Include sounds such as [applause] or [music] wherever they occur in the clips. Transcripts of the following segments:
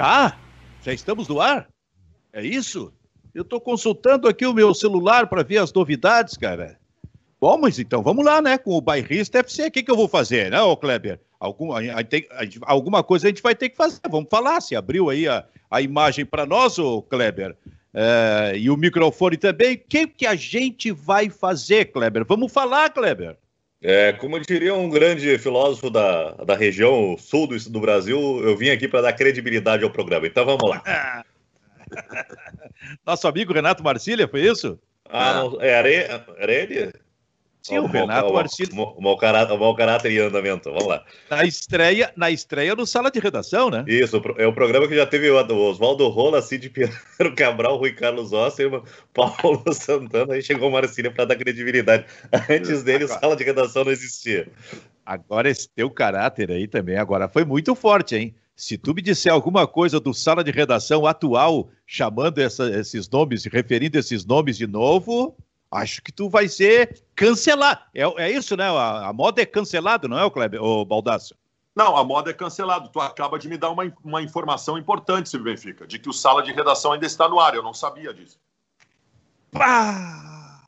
Já? Já estamos no ar? É isso? Eu estou consultando aqui o meu celular para ver as novidades, cara. Bom, mas então vamos lá, né? Com o bairrista FC, o que, que eu vou fazer, né, ô Kleber? Algum, a, a, a, alguma coisa a gente vai ter que fazer. Vamos falar. Se abriu aí a, a imagem para nós, ô Kleber, é, e o microfone também. O que, que a gente vai fazer, Kleber? Vamos falar, Kleber. É, como diria um grande filósofo da, da região sul do, do Brasil, eu vim aqui para dar credibilidade ao programa. Então vamos lá. [laughs] Nosso amigo Renato Marcília, foi isso? Ah, não, era, era ele? Sim, o, o Renato Marcílio. O mau caráter, mau caráter em andamento, vamos lá. Na estreia, na estreia no Sala de Redação, né? Isso, é o programa que já teve o Oswaldo Rola, Cid Piero [laughs] Cabral, Rui Carlos Osser, Paulo [laughs] Santana, aí chegou o Marcílio para dar credibilidade. Antes dele, agora, Sala de Redação não existia. Agora, esse teu caráter aí também, agora foi muito forte, hein? Se tu me disser alguma coisa do Sala de Redação atual, chamando essa, esses nomes, referindo esses nomes de novo, acho que tu vai ser cancelado. É, é isso, né? A, a, moda é cancelado, não é, o Kleber, o Baldasso? Não, a moda é cancelado. Tu acaba de me dar uma, uma informação importante, Silvio Benfica, de que o sala de redação ainda está no ar. Eu não sabia disso. Pá!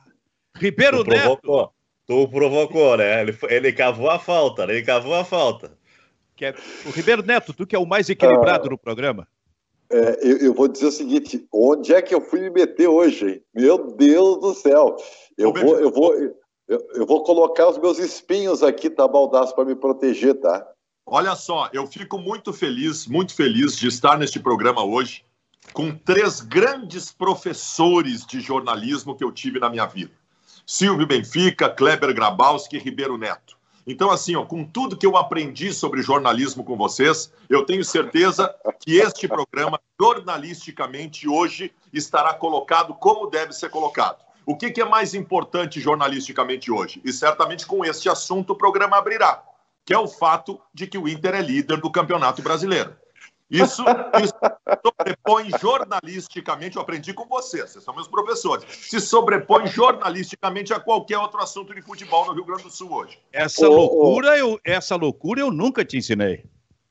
Ribeiro tu provocou. Neto. Tu provocou, né? Ele, ele cavou a falta, né? Ele cavou a falta. Que é, o Ribeiro Neto, tu que é o mais equilibrado ah. no programa. É, eu, eu, vou dizer o seguinte: onde é que eu fui me meter hoje? Hein? Meu Deus do céu! Eu vou, eu vou, eu, eu, vou colocar os meus espinhos aqui, tá, Baldaço, para me proteger, tá? Olha só, eu fico muito feliz, muito feliz de estar neste programa hoje com três grandes professores de jornalismo que eu tive na minha vida: Silvio Benfica, Kleber Grabowski e Ribeiro Neto. Então, assim, ó, com tudo que eu aprendi sobre jornalismo com vocês, eu tenho certeza que este programa, jornalisticamente, hoje, estará colocado como deve ser colocado. O que, que é mais importante jornalisticamente hoje? E certamente com este assunto o programa abrirá, que é o fato de que o Inter é líder do Campeonato Brasileiro. Isso, isso sobrepõe jornalisticamente, eu aprendi com vocês, vocês são meus professores, se sobrepõe jornalisticamente a qualquer outro assunto de futebol no Rio Grande do Sul hoje. Essa oh, loucura, oh. Eu, essa loucura eu nunca te ensinei.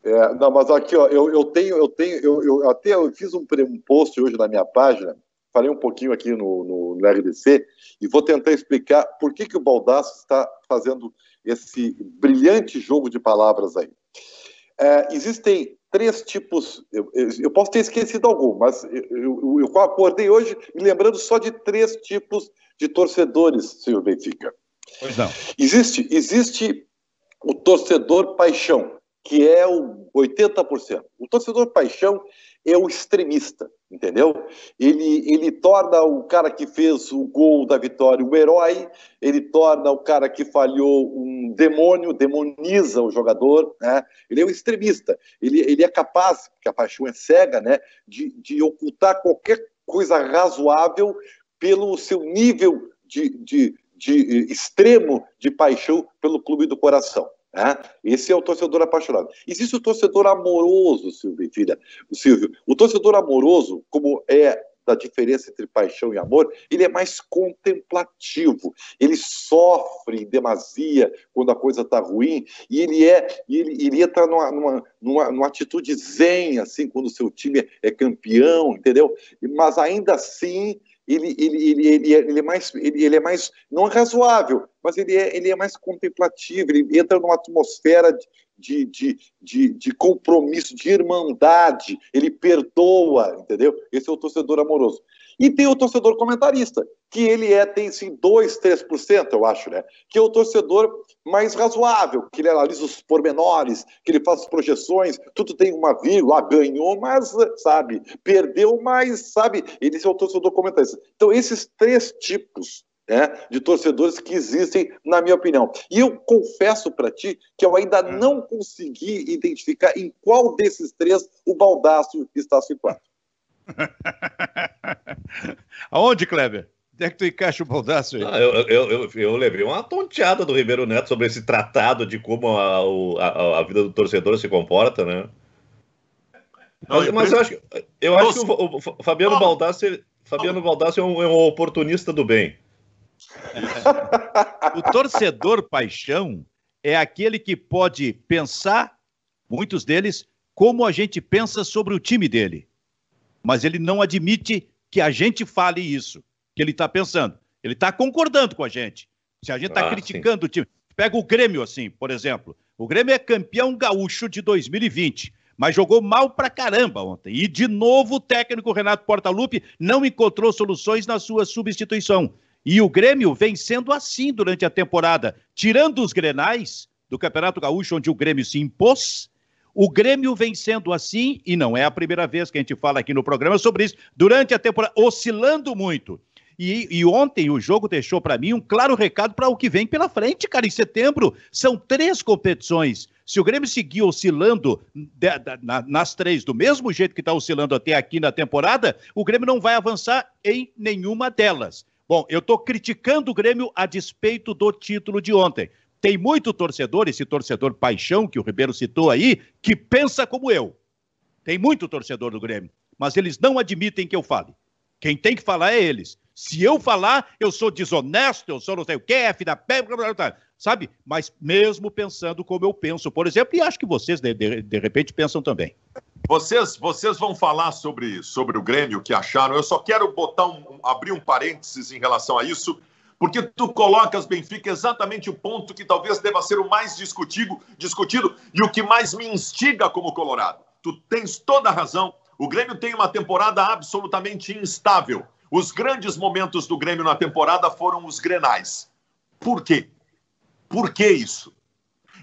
É, não, mas aqui, ó, eu, eu tenho, eu tenho, eu, eu até eu fiz um, um post hoje na minha página, falei um pouquinho aqui no, no, no, RDC e vou tentar explicar por que, que o Baldasso está fazendo esse brilhante jogo de palavras aí. É, existem três tipos. Eu, eu, posso ter esquecido algum, mas eu, eu, acordei hoje me lembrando só de três tipos de torcedores, senhor Benfica. Pois não. Existe, existe o torcedor paixão, que é o 80%. O torcedor paixão é o extremista entendeu? Ele, ele torna o cara que fez o gol da vitória um herói, ele torna o cara que falhou um demônio, demoniza o jogador, né? Ele é um extremista, ele, ele é capaz, porque a paixão é cega, né, de, de ocultar qualquer coisa razoável pelo seu nível de, de, de extremo de paixão pelo clube do coração. Né? Esse é o torcedor apaixonado. Existe o torcedor amoroso, Silvio, filha, o Silvio. O torcedor amoroso, como é da diferença entre paixão e amor, ele é mais contemplativo. Ele sofre em demasia quando a coisa está ruim e ele é ele, ele entra numa, numa, numa, numa atitude zen assim quando o seu time é campeão, entendeu? Mas ainda assim ele, ele, ele, ele, é, ele, é mais, ele, ele é mais, não é razoável, mas ele é, ele é mais contemplativo, ele entra numa atmosfera de, de, de, de compromisso, de irmandade, ele perdoa, entendeu? Esse é o torcedor amoroso. E tem o torcedor comentarista, que ele é, tem sim 2, 3%, eu acho, né? Que é o torcedor mais razoável, que ele analisa os pormenores, que ele faz as projeções, tudo tem uma vírgula, ah, ganhou, mas, sabe, perdeu, mas, sabe, ele é o torcedor comentarista. Então, esses três tipos né, de torcedores que existem, na minha opinião. E eu confesso para ti que eu ainda hum. não consegui identificar em qual desses três o Baldaço está situado. [laughs] Aonde, Kleber? Onde é que tu encaixa o baldaço aí? Ah, eu, eu, eu, eu, levei uma tonteada do Ribeiro Neto sobre esse tratado de como a, a, a vida do torcedor se comporta, né? Mas, mas eu acho, eu acho que o, o Fabiano Baldassi, Fabiano Baldassi é, um, é um oportunista do bem. [laughs] o torcedor paixão é aquele que pode pensar, muitos deles, como a gente pensa sobre o time dele. Mas ele não admite que a gente fale isso, que ele está pensando. Ele está concordando com a gente. Se a gente está ah, criticando sim. o time. Pega o Grêmio, assim, por exemplo. O Grêmio é campeão gaúcho de 2020, mas jogou mal pra caramba ontem. E, de novo, o técnico Renato Portaluppi não encontrou soluções na sua substituição. E o Grêmio vem sendo assim durante a temporada. Tirando os grenais do Campeonato Gaúcho, onde o Grêmio se impôs, o Grêmio vem sendo assim, e não é a primeira vez que a gente fala aqui no programa sobre isso, durante a temporada, oscilando muito. E, e ontem o jogo deixou para mim um claro recado para o que vem pela frente, cara. Em setembro são três competições. Se o Grêmio seguir oscilando de, de, na, nas três do mesmo jeito que está oscilando até aqui na temporada, o Grêmio não vai avançar em nenhuma delas. Bom, eu estou criticando o Grêmio a despeito do título de ontem. Tem muito torcedor, esse torcedor paixão que o Ribeiro citou aí, que pensa como eu. Tem muito torcedor do Grêmio, mas eles não admitem que eu fale. Quem tem que falar é eles. Se eu falar, eu sou desonesto, eu sou não sei o que, F da pé, sabe? Mas mesmo pensando como eu penso, por exemplo, e acho que vocês, de, de, de repente, pensam também. Vocês, vocês vão falar sobre, sobre o Grêmio que acharam. Eu só quero botar um, abrir um parênteses em relação a isso, porque tu colocas, Benfica, exatamente o ponto que talvez deva ser o mais discutido, discutido e o que mais me instiga como Colorado. Tu tens toda a razão. O Grêmio tem uma temporada absolutamente instável. Os grandes momentos do Grêmio na temporada foram os grenais. Por quê? Por que isso?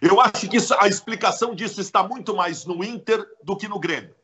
Eu acho que isso, a explicação disso está muito mais no Inter do que no Grêmio.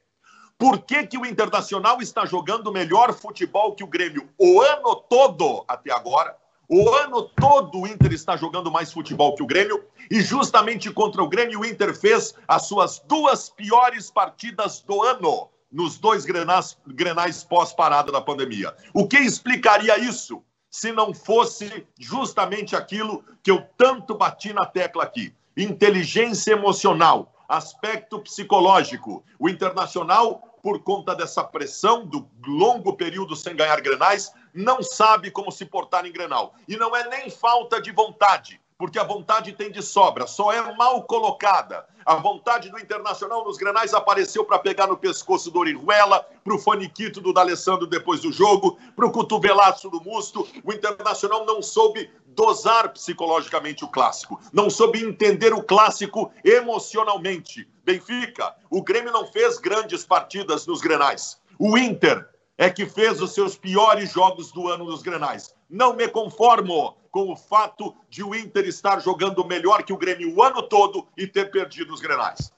Por que, que o Internacional está jogando melhor futebol que o Grêmio o ano todo até agora? O ano todo o Inter está jogando mais futebol que o Grêmio e justamente contra o Grêmio o Inter fez as suas duas piores partidas do ano nos dois grenais, grenais pós-parada da pandemia. O que explicaria isso se não fosse justamente aquilo que eu tanto bati na tecla aqui? Inteligência emocional, aspecto psicológico. O Internacional, por conta dessa pressão do longo período sem ganhar grenais, não sabe como se portar em grenal. E não é nem falta de vontade porque a vontade tem de sobra, só é mal colocada. A vontade do Internacional nos granais apareceu para pegar no pescoço do Orihuela, para o faniquito do D'Alessandro depois do jogo, para o cotovelaço do Musto. O Internacional não soube dosar psicologicamente o clássico, não soube entender o clássico emocionalmente. Benfica, o Grêmio não fez grandes partidas nos granais. O Inter é que fez os seus piores jogos do ano nos granais. Não me conformo com o fato de o Inter estar jogando melhor que o Grêmio o ano todo e ter perdido os grenais.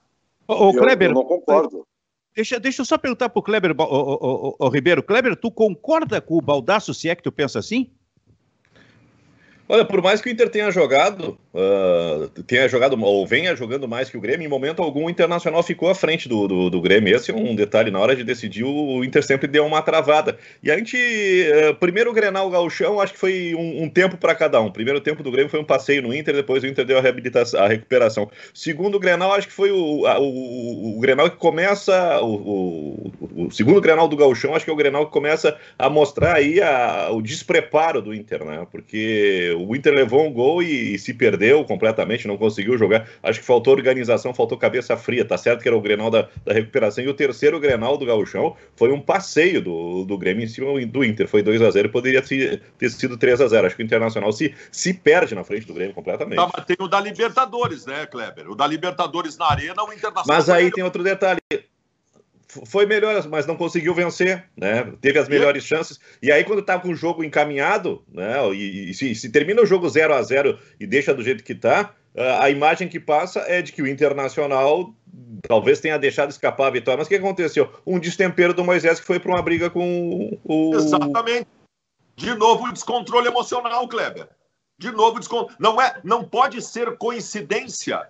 Ô, Kleber, eu não concordo. Deixa, deixa eu só perguntar para o Kleber, o, Ribeiro. Kleber, tu concorda com o Baldaço, se é que tu pensa assim? Olha, por mais que o Inter tenha jogado, uh, tenha jogado ou venha jogando mais que o Grêmio, em momento algum o Internacional ficou à frente do, do, do Grêmio. Esse é um detalhe, na hora de decidir, o Inter sempre deu uma travada. E a gente, uh, primeiro o Grenal Gauchão, acho que foi um, um tempo para cada um. Primeiro tempo do Grêmio foi um passeio no Inter, depois o Inter deu a, reabilitação, a recuperação. Segundo o Grenal, acho que foi o, a, o, o, o, Grenal que começa, o, o, segundo Grenal do Gauchão, acho que é o Grenal que começa a mostrar aí a, o despreparo do Inter, né? Porque o Inter levou um gol e, e, se perdeu completamente, não conseguiu jogar. Acho que faltou organização, faltou cabeça fria. Tá certo que era o Grenal da, da recuperação. E o terceiro Grenal do Gauchão foi um passeio do, do Grêmio em cima do Inter. Foi 2 a 0 poderia ter, ter sido 3 a 0 Acho que o Internacional se, se perde na frente do Grêmio completamente. Tá, mas tem o da Libertadores, né, Kleber? O da Libertadores na Arena, o Internacional. Mas aí tem outro detalhe foi melhor, mas não conseguiu vencer, né? Teve as melhores chances. E aí, quando tá com o jogo encaminhado, né? E, e se, se, termina o jogo 0 a 0 e deixa do jeito que tá, a imagem que passa é de que o Internacional talvez tenha deixado escapar a vitória. Mas o que aconteceu? Um destempero do Moisés que foi para uma briga com o. Exatamente. De novo, o descontrole emocional, Kleber. De novo, descontrole. Não, é, não pode ser coincidência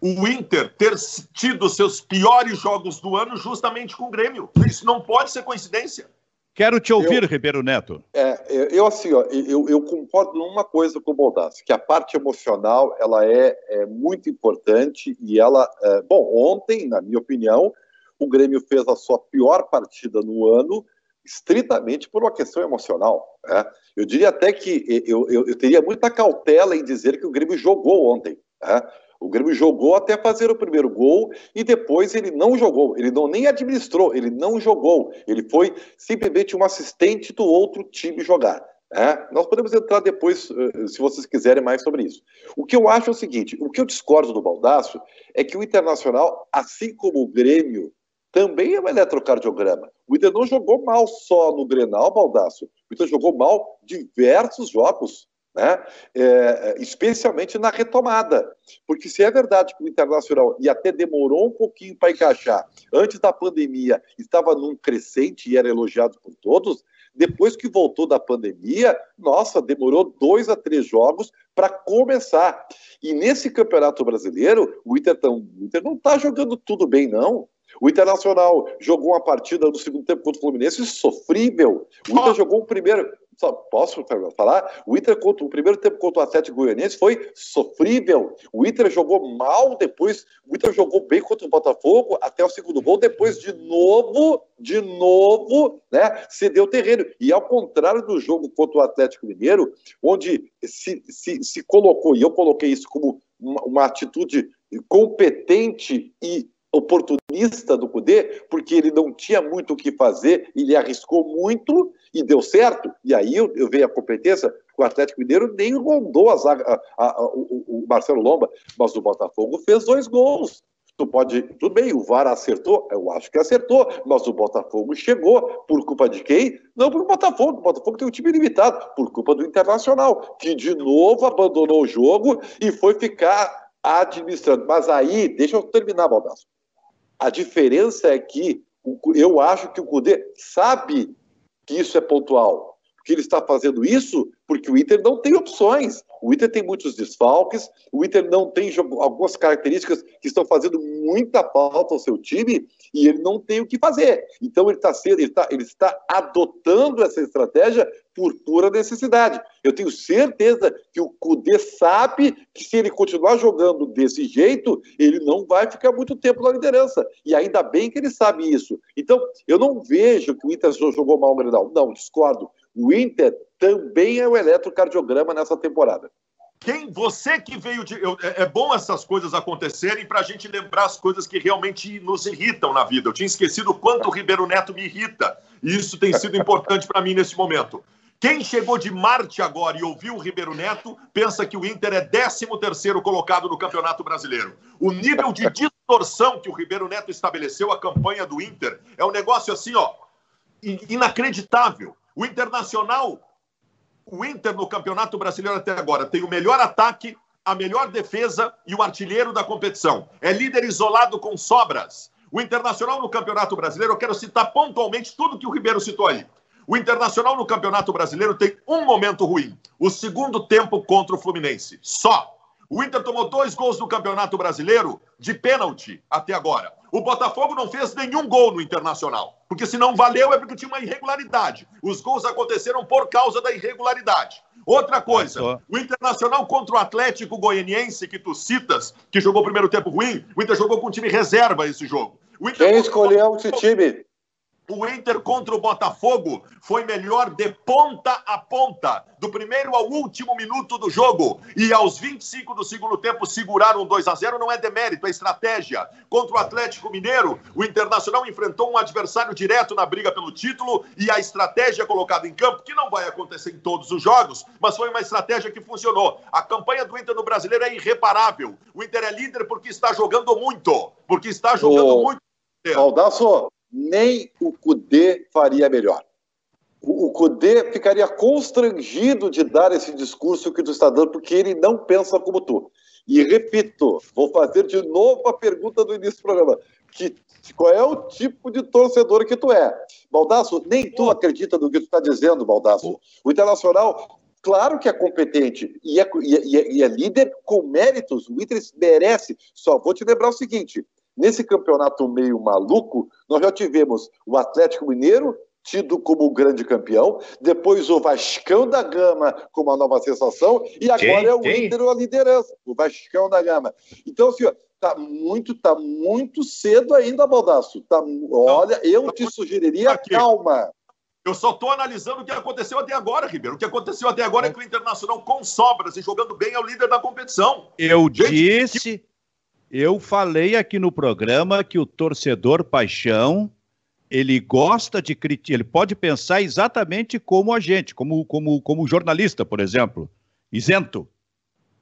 o Inter ter tido seus piores jogos do ano justamente com o Grêmio. Isso não pode ser coincidência. Quero te ouvir, eu, Ribeiro Neto. É, eu assim, ó, eu, eu concordo numa coisa com o Baldassi, que a parte emocional ela é, é muito importante e ela, é, bom, ontem, na minha opinião, o Grêmio fez a sua pior partida no ano, estritamente por uma questão emocional. Né? Eu diria até que eu, eu, eu teria muita cautela em dizer que o Grêmio jogou ontem. Né? O Grêmio jogou até fazer o primeiro gol e depois ele não jogou. Ele não nem administrou, ele não jogou. Ele foi simplesmente um assistente do outro time jogar. É, nós podemos entrar depois, eh, se vocês quiserem, mais sobre isso. O que eu acho é o seguinte: o que eu discordo do Baldaço é que o Internacional, assim como o Grêmio, também é um eletrocardiograma. O Inter não jogou mal só no Grenal, Baldaço. O Inter jogou mal diversos jogos, né? É, especialmente na retomada. Porque se é verdade que o Internacional, e até demorou um pouquinho para encaixar, antes da pandemia estava num crescente e era elogiado por todos, depois que voltou da pandemia, nossa, demorou dois a três jogos para começar. E nesse Campeonato Brasileiro, o Inter, tão, o Inter não está jogando tudo bem, não. O Internacional jogou uma partida no segundo tempo contra o Fluminense sofrível. O Inter oh. jogou o primeiro. Só posso falar? O Inter contra o primeiro tempo contra o Atlético Goianiense foi sofrível. O Inter jogou mal depois. O Inter jogou bem contra o Botafogo até o segundo gol. Depois de novo, de novo, né? Cedeu terreno. E ao contrário do jogo contra o Atlético Mineiro, onde se, se, se colocou, e eu coloquei isso como uma, uma atitude competente e oportunista do Cudê, porque ele não tinha muito o que fazer, ele arriscou muito e deu certo. E aí eu, eu vejo a competência, o Atlético Mineiro nem rondou a zaga, a, a, o, o, Marcelo Lomba, mas o Botafogo fez dois gols. Tu pode, tudo bem, o VAR acertou, eu acho que acertou, mas o Botafogo chegou por culpa de quem? Não por Botafogo, o Botafogo tem um time limitado, por culpa do Internacional, que de novo abandonou o jogo e foi ficar administrando. Mas aí, deixa eu terminar, Baldasso. A diferença é que eu acho que o Cudê sabe que isso é pontual. Que ele está fazendo isso porque o Inter não tem opções. O Inter tem muitos desfalques, o Inter não tem algumas características que estão fazendo muita falta ao seu time e ele não tem o que fazer. Então ele, tá sendo, ele, tá, ele está adotando essa estratégia por pura necessidade. Eu tenho certeza que o Cudê sabe que se ele continuar jogando desse jeito, ele não vai ficar muito tempo na liderança. E ainda bem que ele sabe isso. Então, eu não vejo que o Inter jogou mal o Grenal. Não, discordo. O Inter também é o eletrocardiograma nessa temporada. Quem você que veio de. Eu, é, é bom essas coisas acontecerem para a gente lembrar as coisas que realmente nos irritam na vida. Eu tinha esquecido o quanto o Ribeiro Neto me irrita. E isso tem sido importante para mim nesse momento. Quem chegou de Marte agora e ouviu o Ribeiro Neto pensa que o Inter é 13 colocado no Campeonato Brasileiro. O nível de distorção que o Ribeiro Neto estabeleceu a campanha do Inter é um negócio assim, ó, inacreditável. O Internacional, o Inter no Campeonato Brasileiro até agora tem o melhor ataque, a melhor defesa e o artilheiro da competição. É líder isolado com sobras. O Internacional no Campeonato Brasileiro, eu quero citar pontualmente tudo que o Ribeiro citou aí. O Internacional no Campeonato Brasileiro tem um momento ruim: o segundo tempo contra o Fluminense. Só. O Inter tomou dois gols no Campeonato Brasileiro de pênalti até agora. O Botafogo não fez nenhum gol no Internacional, porque se não valeu é porque tinha uma irregularidade. Os gols aconteceram por causa da irregularidade. Outra coisa, o Internacional contra o Atlético Goianiense, que tu citas, que jogou o primeiro tempo ruim, o Inter jogou com um time reserva esse jogo. Quem escolheu esse time? O Inter contra o Botafogo foi melhor de ponta a ponta, do primeiro ao último minuto do jogo. E aos 25 do segundo tempo seguraram 2 a 0 não é demérito, é estratégia. Contra o Atlético Mineiro, o Internacional enfrentou um adversário direto na briga pelo título e a estratégia colocada em campo, que não vai acontecer em todos os jogos, mas foi uma estratégia que funcionou. A campanha do Inter no Brasileiro é irreparável. O Inter é líder porque está jogando muito, porque está jogando muito. Baldasso, nem o Cudê faria melhor. O, Cudê ficaria constrangido de dar esse discurso que tu está dando, porque ele não pensa como tu. E repito, vou fazer de novo a pergunta do início do programa. Que, qual é o tipo de torcedor que tu é? Baldasso, nem tu acredita no que tu está dizendo, Baldasso. O Internacional, claro que é competente e é, e, é, e é líder com méritos. O Inter merece. Só vou te lembrar o seguinte: Nesse campeonato meio maluco, nós já tivemos o Atlético Mineiro, tido como o grande campeão, depois o Vascão da Gama como a nova sensação, e agora quem, é o quem? Inter a liderança, o Vascão da Gama. Então, assim, tá muito, tá muito cedo ainda, Baldaço. Tá, olha, eu te sugeriria aqui. calma. Eu só estou analisando o que aconteceu até agora, Ribeiro. O que aconteceu até agora é que o Internacional, com sobras e jogando bem, é o líder da competição. Eu Gente, disse, Eu falei aqui no programa que o torcedor paixão ele gosta de criticar, ele pode pensar exatamente como a gente, como, como, como jornalista, por exemplo, isento.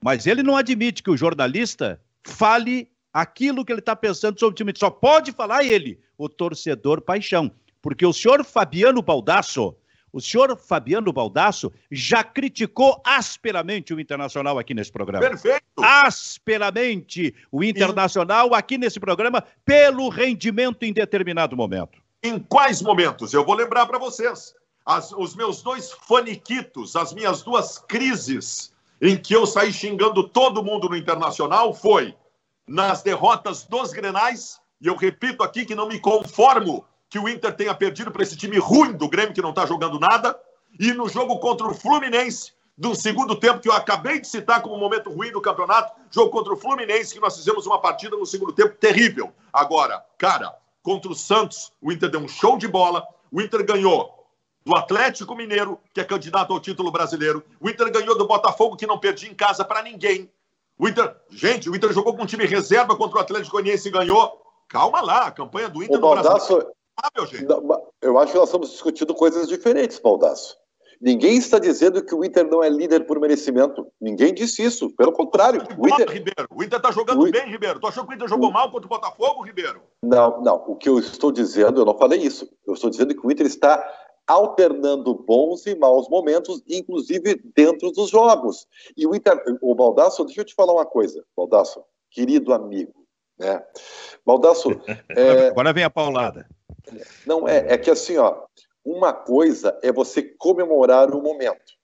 Mas ele não admite que o jornalista fale aquilo que ele está pensando sobre o time. Só pode falar ele, o torcedor paixão. Porque o senhor Fabiano Baldasso, o senhor Fabiano Baldasso já criticou asperamente o Internacional aqui nesse programa. Perfeito. Asperamente o Internacional aqui nesse programa pelo rendimento em determinado momento. Em quais momentos? Eu vou lembrar para vocês. As, os meus dois faniquitos, as minhas duas crises em que eu saí xingando todo mundo no Internacional foi nas derrotas dos Grenais, e eu repito aqui que não me conformo que o Inter tenha perdido para esse time ruim do Grêmio que não está jogando nada, e no jogo contra o Fluminense, do segundo tempo que eu acabei de citar como um momento ruim do campeonato, jogo contra o Fluminense, que nós fizemos uma partida no segundo tempo terrível. Agora, cara, contra o Santos, o Inter deu um show de bola, o Inter ganhou do Atlético Mineiro, que é candidato ao título brasileiro, o Inter ganhou do Botafogo, que não perdia em casa para ninguém. O Inter, gente, o Inter jogou com um time reserva contra o Atlético Goianiense e ganhou. Calma lá, a campanha do Inter o no Baldasso, Brasil. Ah, eu acho que nós estamos discutindo coisas diferentes, Baldasso. Ninguém está dizendo que o Inter não é líder por merecimento. Ninguém disse isso. Pelo contrário. O Inter, Ribeiro. O Inter está jogando o... bem, Ribeiro. Tu achou que o Inter jogou o... mal contra o Botafogo, Ribeiro? Não, não. O que eu estou dizendo, eu não falei isso. Eu estou dizendo que o Inter está alternando bons e maus momentos, inclusive dentro dos jogos. E o Inter, o Baldasso, deixa eu te falar uma coisa, Baldasso, querido amigo, né? Baldasso. É... Agora vem a paulada. Não, é, é que assim, ó, uma coisa é você comemorar o momento.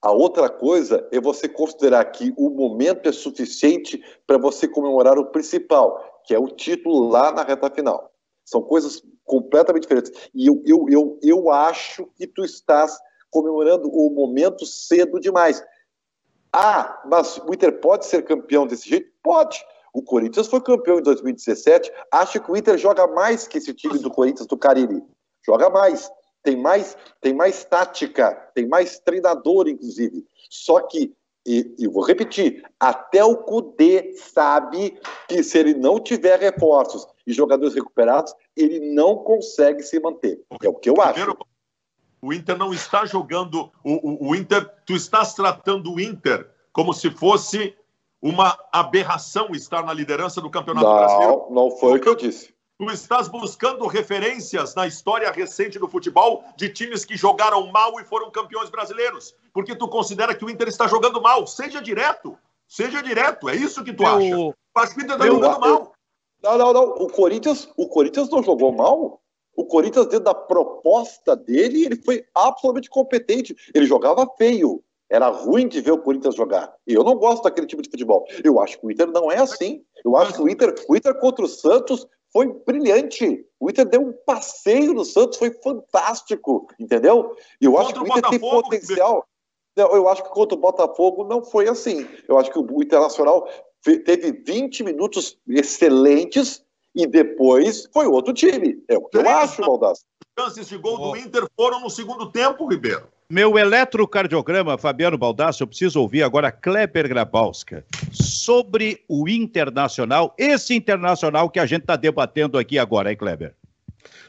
A outra coisa é você considerar que o momento é suficiente para você comemorar o principal, que é o título lá na reta final. São coisas completamente diferentes. E eu, eu, eu, eu acho que tu estás comemorando o momento cedo demais. Ah, mas o Inter pode ser campeão desse jeito? Pode. O Corinthians foi campeão em 2017. Acho que o Inter joga mais que esse time do Corinthians do Cariri. Joga mais. Tem mais, tem mais tática, tem mais treinador, inclusive. Só que, e, e vou repetir, até o Cudê sabe que se ele não tiver reforços e jogadores recuperados, ele não consegue se manter. É o que eu acho. O Inter não está jogando. O, o, o Inter, tu estás tratando o Inter como se fosse uma aberração estar na liderança do Campeonato não, Brasileiro. Não, foi o que eu disse. Tu estás buscando referências na história recente do futebol de times que jogaram mal e foram campeões brasileiros, porque tu considera que o Inter está jogando mal. Seja direto, seja direto. É isso que tu eu, acha. Eu acho que o Inter está jogando mal. Não, não, não. O Corinthians, o Corinthians não jogou mal. O Corinthians, dentro da proposta dele, ele foi absolutamente competente. Ele jogava feio. Era ruim de ver o Corinthians jogar. E eu não gosto daquele tipo de futebol. Eu acho que o Inter não é assim. Eu acho que o Inter, o Inter contra o Santos foi brilhante. O Inter deu um passeio no Santos, foi fantástico, entendeu? E eu acho que o Inter tem potencial. Eu acho que contra o Botafogo não foi assim. Eu acho que o Internacional teve 20 minutos excelentes e depois foi outro time. É o que eu acho, Baldasso. Chances de gol do Inter foram no segundo tempo, Ribeiro. Meu eletrocardiograma, Fabiano Baldasso, eu preciso ouvir agora Kleber Grabowska sobre o Internacional, esse Internacional que a gente está debatendo aqui agora, hein, Kleber?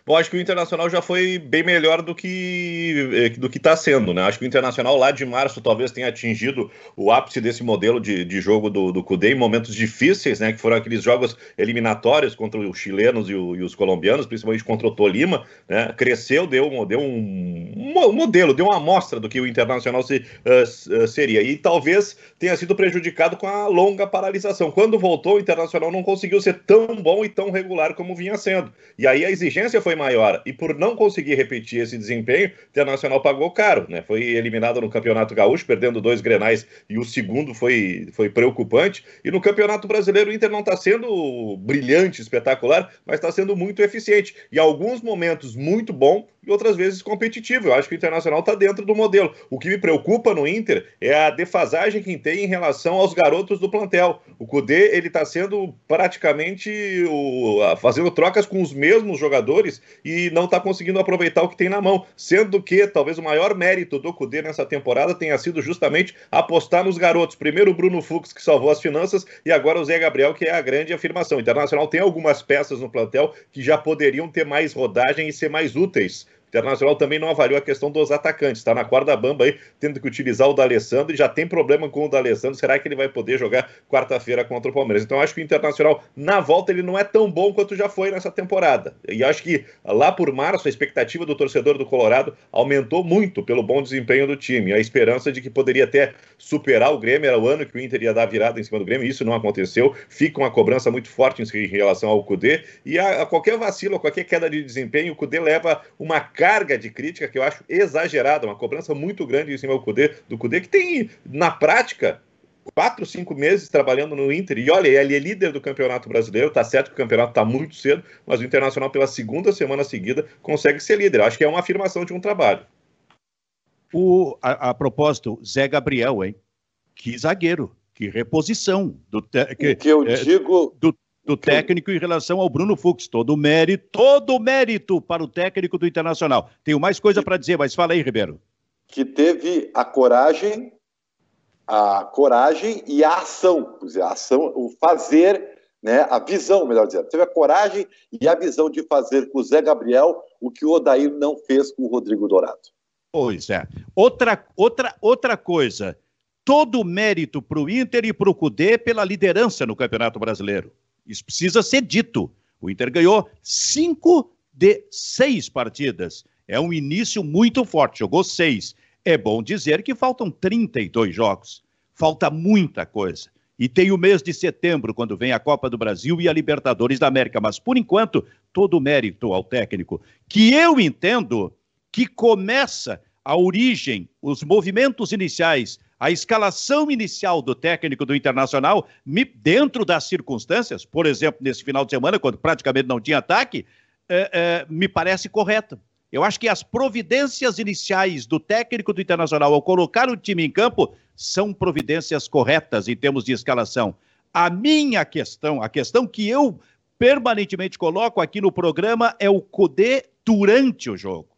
Bom, acho que o Internacional já foi bem melhor do que eh, do que está sendo, né? Acho que o Internacional lá de março talvez tenha atingido o ápice desse modelo de, de jogo do, do Cudê em momentos difíceis, né? Que foram aqueles jogos eliminatórios contra os chilenos e, o, e os colombianos, principalmente contra o Tolima, né? Cresceu, deu, deu um, um modelo, deu uma amostra do que o Internacional se, uh, seria. E talvez tenha sido prejudicado com a longa paralisação. Quando voltou, o Internacional não conseguiu ser tão bom e tão regular como vinha sendo. E aí a exigência foi foi maior e por não conseguir repetir esse desempenho, o Internacional pagou caro, né? Foi eliminado no Campeonato Gaúcho, perdendo dois grenais e o segundo foi, foi preocupante. E no Campeonato Brasileiro o Inter não está sendo brilhante, espetacular, mas está sendo muito eficiente. E alguns momentos muito bom, e outras vezes competitivo. Eu acho que o Internacional está dentro do modelo. O que me preocupa no Inter é a defasagem que tem em relação aos garotos do plantel. O Cudê ele está sendo praticamente o, fazendo trocas com os mesmos jogadores e não está conseguindo aproveitar o que tem na mão. Sendo que talvez o maior mérito do Cudê nessa temporada tenha sido justamente apostar nos garotos. Primeiro o Bruno Fux, que salvou as finanças, e agora o Zé Gabriel, que é a grande afirmação. O Internacional tem algumas peças no plantel que já poderiam ter mais rodagem e ser mais úteis Internacional também não avaliou a questão dos atacantes, está na corda bamba aí, tendo que utilizar o D'Alessandro e já tem problema com o D'Alessandro. Será que ele vai poder jogar quarta-feira contra o Palmeiras? Então acho que o Internacional na volta ele não é tão bom quanto já foi nessa temporada. E acho que lá por março a expectativa do torcedor do Colorado aumentou muito pelo bom desempenho do time. A esperança de que poderia até superar o Grêmio, era o ano que o Inter ia dar virada em cima do Grêmio, isso não aconteceu. Fica uma cobrança muito forte em relação ao Cudê e a, a qualquer vacilo, a qualquer queda de desempenho, o Cudê leva uma carga de crítica que eu acho exagerada, uma cobrança muito grande em cima do Cudê, do Cudê que tem, na prática, quatro, cinco meses trabalhando no Inter. E olha, ele é líder do Campeonato Brasileiro. Tá certo que o campeonato está muito cedo, mas o Internacional, pela segunda semana seguida, consegue ser líder. Acho que é uma afirmação de um trabalho. O, a, a propósito, Zé Gabriel, hein? Que zagueiro, que reposição. Do te, que, que eu é, digo. Do, do técnico em relação ao Bruno Fux. Todo o mérito, todo mérito para o técnico do Internacional. Tenho mais coisa para dizer, mas fala aí, Ribeiro. Que teve a coragem, a coragem e a ação, a ação, o fazer, né, a visão, melhor dizendo. Teve a coragem e a visão de fazer com o Zé Gabriel o que o Odair não fez com o Rodrigo Dourado. Pois é. Outra, outra, outra coisa, todo o mérito para o Inter e para o Cudê pela liderança no Campeonato Brasileiro. Isso precisa ser dito. O Inter ganhou cinco de seis partidas. É um início muito forte, jogou seis. É bom dizer que faltam 32 jogos. Falta muita coisa. E tem o mês de setembro, quando vem a Copa do Brasil e a Libertadores da América. Mas, por enquanto, todo o mérito ao técnico, que eu entendo que começa a origem, os movimentos iniciais a escalação inicial do técnico do Internacional, dentro das circunstâncias, por exemplo, nesse final de semana, quando praticamente não tinha ataque, é, é, me parece correta. Eu acho que as providências iniciais do técnico do Internacional ao colocar o time em campo são providências corretas em termos de escalação. A minha questão, a questão que eu permanentemente coloco aqui no programa é o Codê durante o jogo.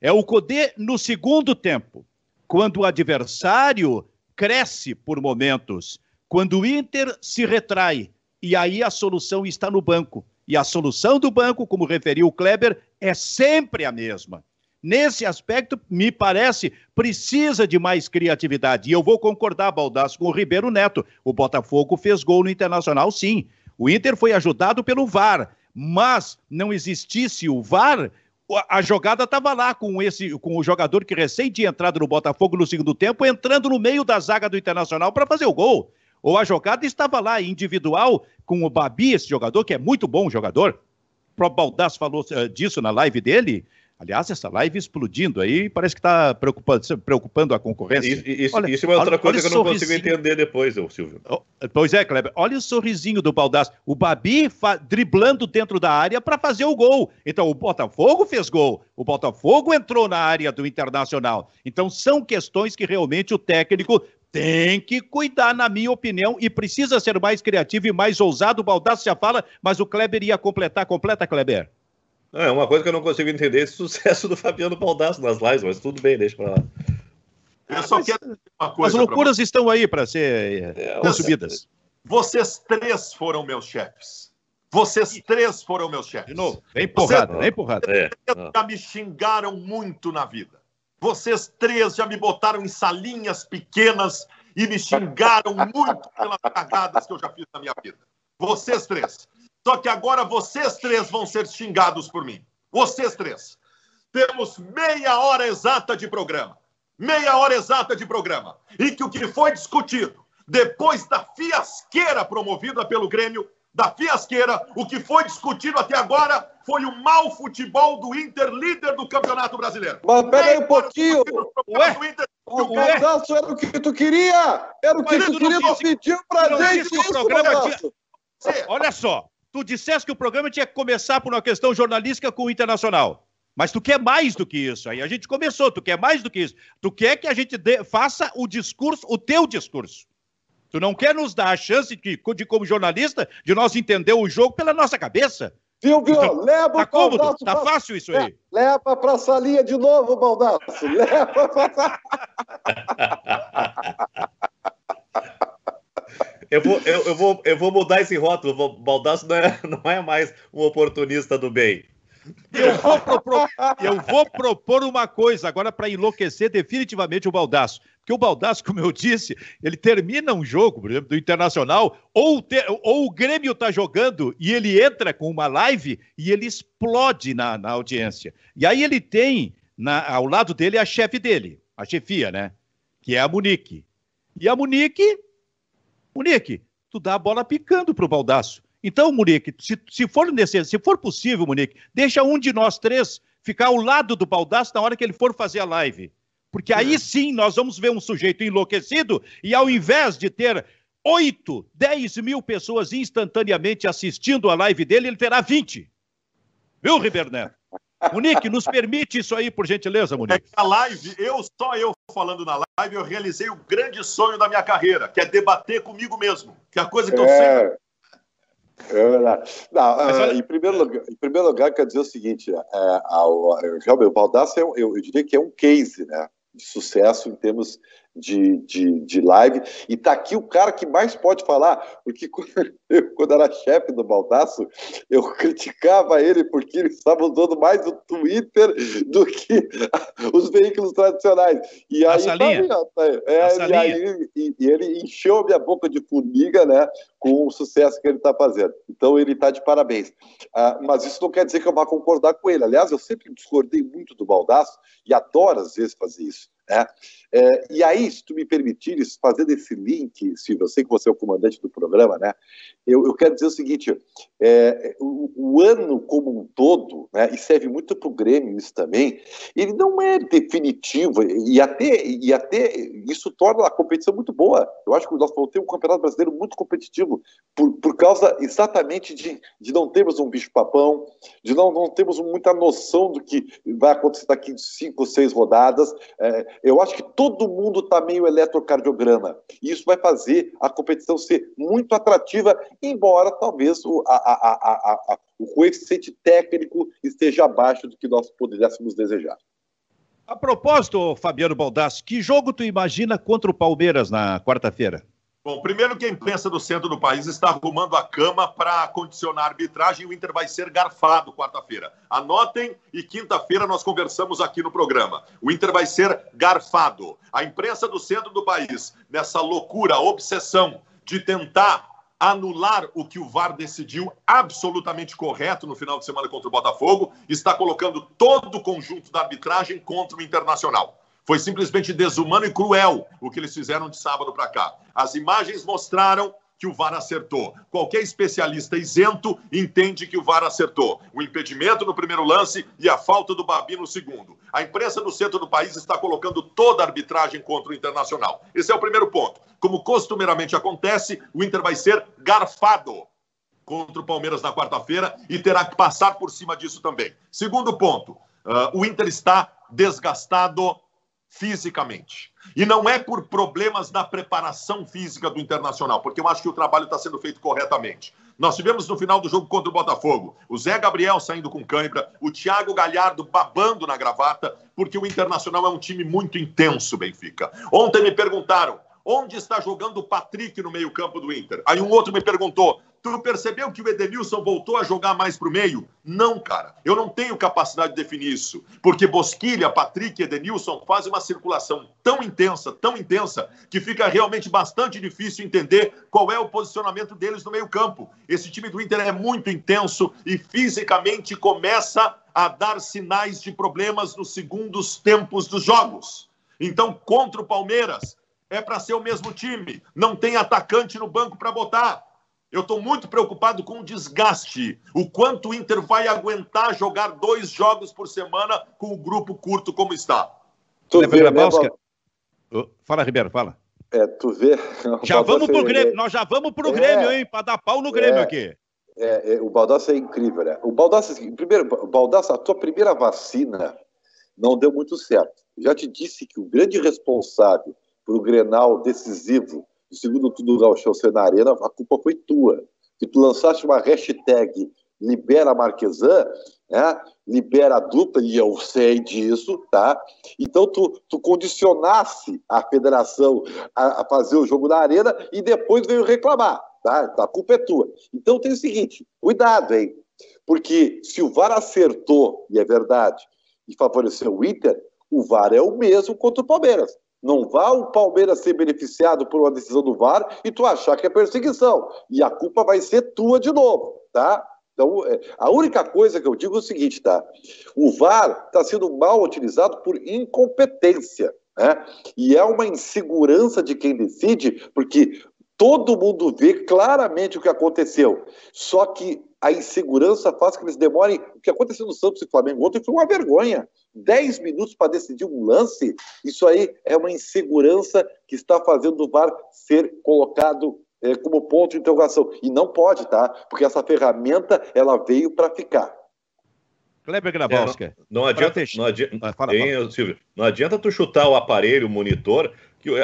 É o Codê no segundo tempo quando o adversário cresce por momentos, quando o Inter se retrai, e aí a solução está no banco. E a solução do banco, como referiu o Kleber, é sempre a mesma. Nesse aspecto, me parece, precisa de mais criatividade. E eu vou concordar, Baldasso, com o Ribeiro Neto. O Botafogo fez gol no Internacional, sim. O Inter foi ajudado pelo VAR. Mas não existisse o VAR, a jogada estava lá com esse com o jogador que recém tinha entrado no Botafogo no segundo tempo, entrando no meio da zaga do Internacional para fazer o gol. Ou a jogada estava lá individual com o Babi, esse jogador que é muito bom jogador. O próprio Baldasso falou uh, disso na live dele. Aliás, essa live explodindo aí, parece que está preocupando, preocupando a concorrência. Isso, olha, isso é outra olha, coisa olha que eu não consigo entender depois, Silvio. Pois é, Kleber. Olha o sorrisinho do Baldasso. O Babi driblando dentro da área para fazer o gol. Então, o Botafogo fez gol. O Botafogo entrou na área do Internacional. Então, são questões que realmente o técnico tem que cuidar, na minha opinião, e precisa ser mais criativo e mais ousado. O Baldasso já fala, mas o Kleber ia completar. Completa, Kleber. É uma coisa que eu não consigo entender esse [laughs] sucesso do Fabiano Baldasso nas lives, mas tudo bem, deixa pra lá. Eu só quero uma coisa. As loucuras pra... estão aí para ser é, consumidas. Vocês três foram meus chefes. Vocês três foram meus chefes. De novo, vem porrada, vem porrada. É. Já me xingaram muito na vida. Vocês três já me botaram em salinhas pequenas e me xingaram muito pelas cagadas que eu já fiz na minha vida. Vocês três. Só que agora vocês três vão ser xingados por mim. Vocês três. Temos meia hora exata de programa. Meia hora exata de programa. E que o que foi discutido depois da fiasqueira promovida pelo Grêmio, da fiasqueira, o que foi discutido até agora foi o mau futebol do Inter, líder do Campeonato Brasileiro. Mas peraí um pouquinho. Ué? Do Inter, o Baldaço era o que tu queria. Era o que Mas tu queria, não pediu pra gente isso, programa Olha só, Tu disseste que o programa tinha que começar por uma questão jornalística com o Internacional. Mas tu quer mais do que isso. Aí a gente começou, tu quer mais do que isso. Tu quer que a gente dê, faça o discurso, o teu discurso. Tu não quer nos dar a chance de, de, como jornalista, de nós entender o jogo pela nossa cabeça. Viu, viu? Então, leva tá cômodo? Tá pra... fácil isso aí. Leva pra salinha de novo, Baldaço. Leva pra [laughs] Eu vou, eu, eu, vou, eu vou mudar esse rótulo. O Baldaço não é, [laughs] não é mais um oportunista do bem. Eu vou, propor, eu vou propor uma coisa agora para enlouquecer definitivamente o Baldaço. Porque o Baldaço, como eu disse, ele termina um jogo, por exemplo, do Internacional, ou, ou o Grêmio está jogando e ele entra com uma live e ele explode na, na audiência. E aí ele tem na, ao lado dele a chefe dele, a chefia, né? Que é a Munique. E a Munique, Munique, tu dá a bola picando pro Baldaço. Então, Munique, se, se, for necessário, se for possível, Munique, deixa um de nós três ficar ao lado do Baldaço na hora que ele for fazer a live. Porque aí sim nós vamos ver um sujeito enlouquecido e ao invés de ter 8, 10 mil pessoas instantaneamente assistindo a live dele, ele terá 20. Viu, Ribeiro Neto? Munique, nos permite isso aí, por gentileza, Munique. A live, eu só eu falando na live, eu realizei o grande sonho da minha carreira, que é debater comigo mesmo, que é a coisa que eu é... sempre é verdade. Não, uh, em, primeiro lugar, em primeiro lugar, quer dizer o seguinte: é, realmente, o Baldasso, é, eu, eu diria que é um case né, de sucesso em termos de, de, de live. E tá aqui o cara que mais pode falar, porque [laughs] quando, eu, quando era chefe do Baldaço, eu criticava ele porque ele estava usando mais o Twitter do que [laughs] os veículos tradicionais. E aí, tá aí, tá, é, e, aí e, e, ele encheu minha boca de formiga, né? Com o sucesso que ele está fazendo. Então ele está de parabéns. Ah, mas isso não quer dizer que eu vá concordar com ele. Aliás, eu sempre discordei muito do Baldaço e adoro às vezes fazer isso. Né? É, e aí, se tu me permitires fazer esse link, Silvio, eu sei que você é o comandante do programa, né? Eu, eu quero dizer o seguinte: é, o, o, ano como um todo, né, e serve muito para o Grêmio isso também, ele não é definitivo, e até, e até isso torna a competição muito boa. Eu acho que nós vamos ter um campeonato brasileiro muito competitivo, por, por causa exatamente de, de não termos um bicho-papão, de não, não termos muita noção do que vai acontecer daqui cinco ou seis rodadas. É, eu acho que todo mundo está meio eletrocardiograma. E isso vai fazer a competição ser muito atrativa, embora talvez o, a, a, a, o coeficiente técnico esteja abaixo do que nós pudéssemos desejar. A propósito, Fabiano Baldassi, que jogo tu imagina contra o Palmeiras na quarta-feira? Bom, primeiro quem pensa do centro do país está arrumando a cama para condicionar a arbitragem. O Inter vai ser garfado quarta-feira. Anotem e quinta-feira nós conversamos aqui no programa. O Inter vai ser garfado. A imprensa do centro do país, nessa loucura, obsessão de tentar anular o que o VAR decidiu absolutamente correto no final de semana contra o Botafogo, está colocando todo o conjunto da arbitragem contra o Internacional. Foi simplesmente desumano e cruel o que eles fizeram de sábado para cá. As imagens mostraram que o VAR acertou. Qualquer especialista isento entende que o VAR acertou. O impedimento no primeiro lance e a falta do Babi no segundo. A imprensa no centro do país está colocando toda a arbitragem contra o Internacional. Esse é o primeiro ponto. Como costumeiramente acontece, o Inter vai ser garfado contra o Palmeiras na quarta-feira e terá que passar por cima disso também. Segundo ponto, uh, o Inter está desgastado fisicamente. E não é por problemas na preparação física do Internacional, porque eu acho que o trabalho está sendo feito corretamente. Nós tivemos no final do jogo contra o Botafogo o Zé Gabriel saindo com cãibra, o Thiago Galhardo babando na gravata, porque o Internacional é um time muito intenso, Benfica. Ontem me perguntaram onde está jogando o Patrick no meio-campo do Inter. Aí um outro me perguntou: Tu percebeu que o Edenilson voltou a jogar mais para o meio? Não, cara. Eu não tenho capacidade de definir isso. Porque Bosquilha, Patrick e Edenilson fazem uma circulação tão intensa, tão intensa, que fica realmente bastante difícil entender qual é o posicionamento deles no meio-campo. Esse time do Inter é muito intenso e fisicamente começa a dar sinais de problemas nos segundos tempos dos jogos. Então, contra o Palmeiras, é para ser o mesmo time. Não tem atacante no banco para botar. Eu estou muito preocupado com o desgaste. O quanto o Inter vai aguentar jogar dois jogos por semana com o grupo curto como está. Tu vê, né, Fala, Ribeiro, fala. É, tu vê. Já vamos pro Grêmio, nós já vamos pro é, Grêmio, hein? Para dar pau no Grêmio é, aqui. É, é, o Baldassi é incrível, né? O Baldassi, assim, primeiro, Baldassi, a tua primeira vacina não deu muito certo. Já te disse que o grande responsável por o Grenal decisivo do segundo turno do Gauchão ser na Arena, a culpa foi tua. Que tu lançaste uma hashtag libera Marquesan, né? libera a dupla, e eu sei disso, tá? Então tu, tu condicionasse a federação a, a fazer o jogo na arena e depois veio reclamar, tá? A culpa é tua. Então tem o seguinte, cuidado, hein? Porque se o VAR acertou, e é verdade, e favoreceu o Inter, o VAR é o mesmo contra o Palmeiras. Não vá o Palmeiras ser beneficiado por uma decisão do VAR e tu achar que é perseguição. E a culpa vai ser tua de novo, tá? Então, é, a única coisa que eu digo é o seguinte, tá? O VAR está sendo mal utilizado por incompetência, né? E é uma insegurança de quem decide, porque todo mundo vê claramente o que aconteceu. Só que a insegurança faz que eles demorem. O que aconteceu no Santos e Flamengo ontem foi uma vergonha. 10 minutos para decidir um lance, isso aí é uma insegurança que está fazendo o VAR ser colocado é, como ponto de interrogação. E não pode, tá? Porque essa ferramenta ela veio para ficar. Kleber Grabowska. É, não, não, adianta, não, adianta, ah, fala, fala. Silvio, não adianta tu chutar o aparelho, o monitor,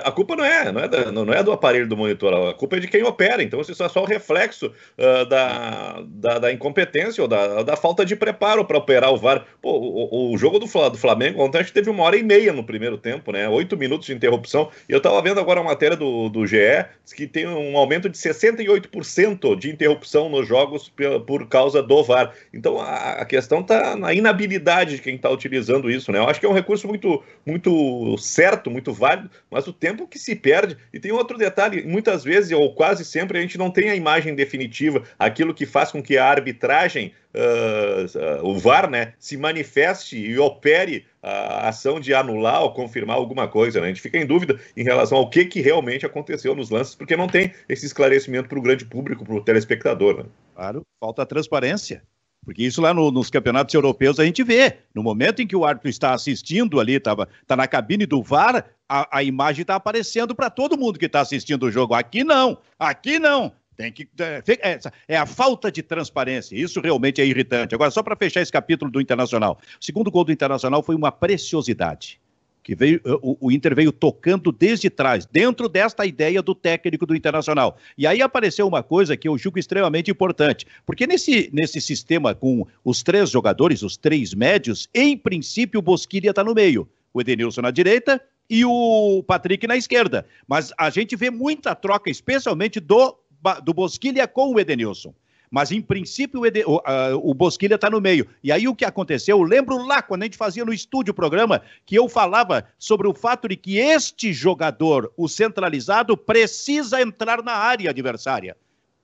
a culpa não é, não é, da, não é do aparelho do monitor, a culpa é de quem opera. Então, isso é só o reflexo uh, da, da, da, incompetência ou da, da falta de preparo para operar o VAR. Pô, o, o jogo do, do Flamengo ontem acho que teve uma hora e meia no primeiro tempo, né? Oito minutos de interrupção. E eu estava vendo agora a matéria do, do GE, que tem um aumento de 68% de interrupção nos jogos por, por causa do VAR. Então, a, a questão está na inabilidade de quem está utilizando isso, né? Eu acho que é um recurso muito, muito certo, muito válido, mas o tempo que se perde. E tem outro detalhe: muitas vezes, ou quase sempre, a gente não tem a imagem definitiva, aquilo que faz com que a arbitragem, uh, uh, o VAR, né, se manifeste e opere a ação de anular ou confirmar alguma coisa. Né? A gente fica em dúvida em relação ao que, que realmente aconteceu nos lances, porque não tem esse esclarecimento para o grande público, para o telespectador. Né? Claro, falta transparência. Porque isso lá no, nos campeonatos europeus a gente vê. No momento em que o árbitro está assistindo ali, está tá na cabine do VAR, a, a imagem está aparecendo para todo mundo que está assistindo o jogo. Aqui não, aqui não. Tem que. É, é, é, a falta de transparência. Isso realmente é irritante. Agora, só para fechar esse capítulo do Internacional. O segundo gol do Internacional foi uma preciosidade que veio, eh, o, o, Inter veio tocando desde trás, dentro desta ideia do técnico do Internacional. E aí apareceu uma coisa que eu julgo extremamente importante, porque nesse, nesse sistema com os três jogadores, os três médios, em princípio o Bosquilha está no meio, o Edenilson na direita e o Patrick na esquerda. Mas a gente vê muita troca, especialmente do, do Bosquilha com o Edenilson. Mas, em princípio, o, o, o Bosquilha está no meio. E aí, o que aconteceu? Eu lembro lá, quando a gente fazia no estúdio o programa, que eu falava sobre o fato de que este jogador, o centralizado, precisa entrar na área adversária.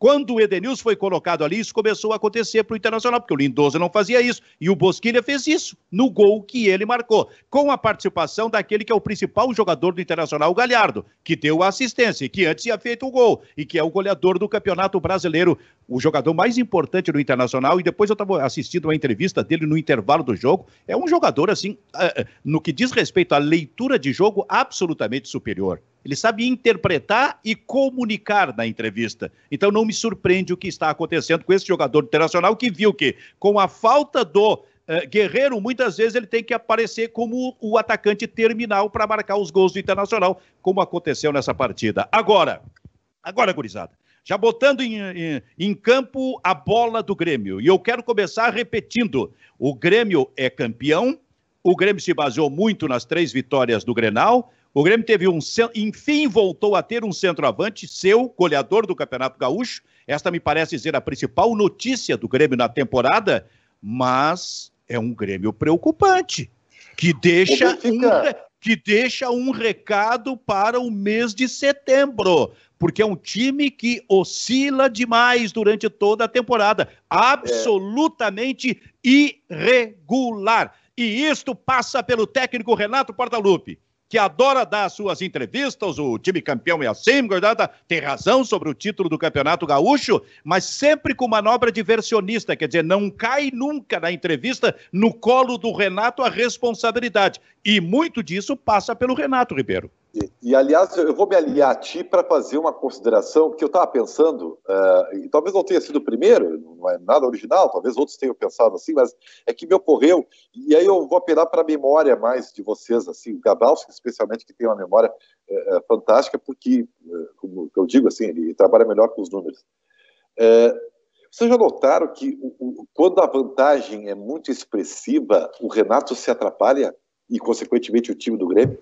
Quando o Edenilson foi colocado ali, isso começou a acontecer para o Internacional, porque o Lindoso não fazia isso. E o Bosquilha fez isso no gol que ele marcou, com a participação daquele que é o principal jogador do Internacional, o Galhardo, que deu a assistência, que antes tinha feito o gol, e que é o goleador do Campeonato Brasileiro, o jogador mais importante do Internacional. E depois eu estava assistindo uma entrevista dele no intervalo do jogo. É um jogador, assim, eh, eh, no que diz respeito à leitura de jogo, absolutamente superior. Ele sabe interpretar e comunicar na entrevista. Então não me surpreende o que está acontecendo com esse jogador internacional que viu que, com a falta do uh, Guerreiro, muitas vezes ele tem que aparecer como o atacante terminal para marcar os gols do Internacional, como aconteceu nessa partida. Agora, agora, gurizada, já botando em, em, em, campo a bola do Grêmio. E eu quero começar repetindo: o Grêmio é campeão, o Grêmio se baseou muito nas três vitórias do Grenal. O Grêmio teve um. Enfim, voltou a ter um centroavante, seu, goleador do Campeonato Gaúcho. Esta me parece ser a principal notícia do Grêmio na temporada, mas é um Grêmio preocupante, que deixa, um, que deixa um recado para o mês de setembro, porque é um time que oscila demais durante toda a temporada, absolutamente é. irregular. E isto passa pelo técnico Renato Portaluppi que adora dar suas entrevistas, o time campeão é assim, Gordata, tem razão sobre o título do Campeonato Gaúcho, mas sempre com manobra diversionista, quer dizer, não cai nunca na entrevista no colo do Renato a responsabilidade. E muito disso passa pelo Renato Ribeiro. E, e, aliás, eu vou me aliar a ti para fazer uma consideração que eu estava pensando, uh, e talvez não tenha sido o primeiro, não é nada original, talvez outros tenham pensado assim, mas é que me ocorreu, e aí eu vou apelar para a memória mais de vocês, assim, o Gabalski, especialmente, que tem uma memória uh, fantástica, porque, uh, como eu digo assim, ele trabalha melhor com os números. vocês já notaram que o, o, quando a vantagem é muito expressiva, o Renato se atrapalha e, consequentemente, o time do Grêmio?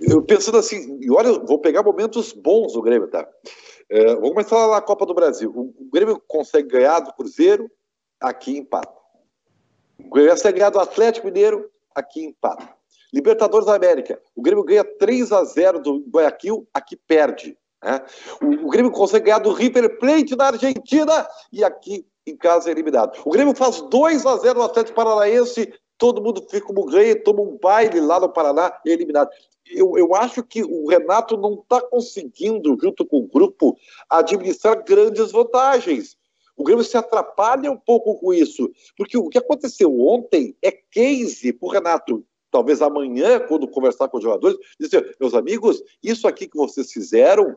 Eu pensando assim, e olha, vou pegar momentos bons do Grêmio, tá? É, vamos começar lá na Copa do Brasil. O, o Grêmio consegue ganhar do Cruzeiro, aqui empata. O Grêmio consegue ganhar do Atlético Mineiro, aqui empata. Libertadores da América, o Grêmio ganha 3 a 0 do Guayaquil, aqui perde. Né? O, o Grêmio consegue ganhar do River Plate na Argentina e aqui em casa é eliminado. O Grêmio faz 2 a 0 no Atlético Paranaense, todo mundo fica como ganha, toma um baile lá no Paraná e é eliminado eu, eu acho que o Renato não está conseguindo, junto com o grupo, administrar grandes vantagens. O Grêmio se atrapalha um pouco com isso, porque o que aconteceu ontem é case para o Renato. Talvez amanhã, quando conversar com os jogadores, dizer: meus amigos, isso aqui que vocês fizeram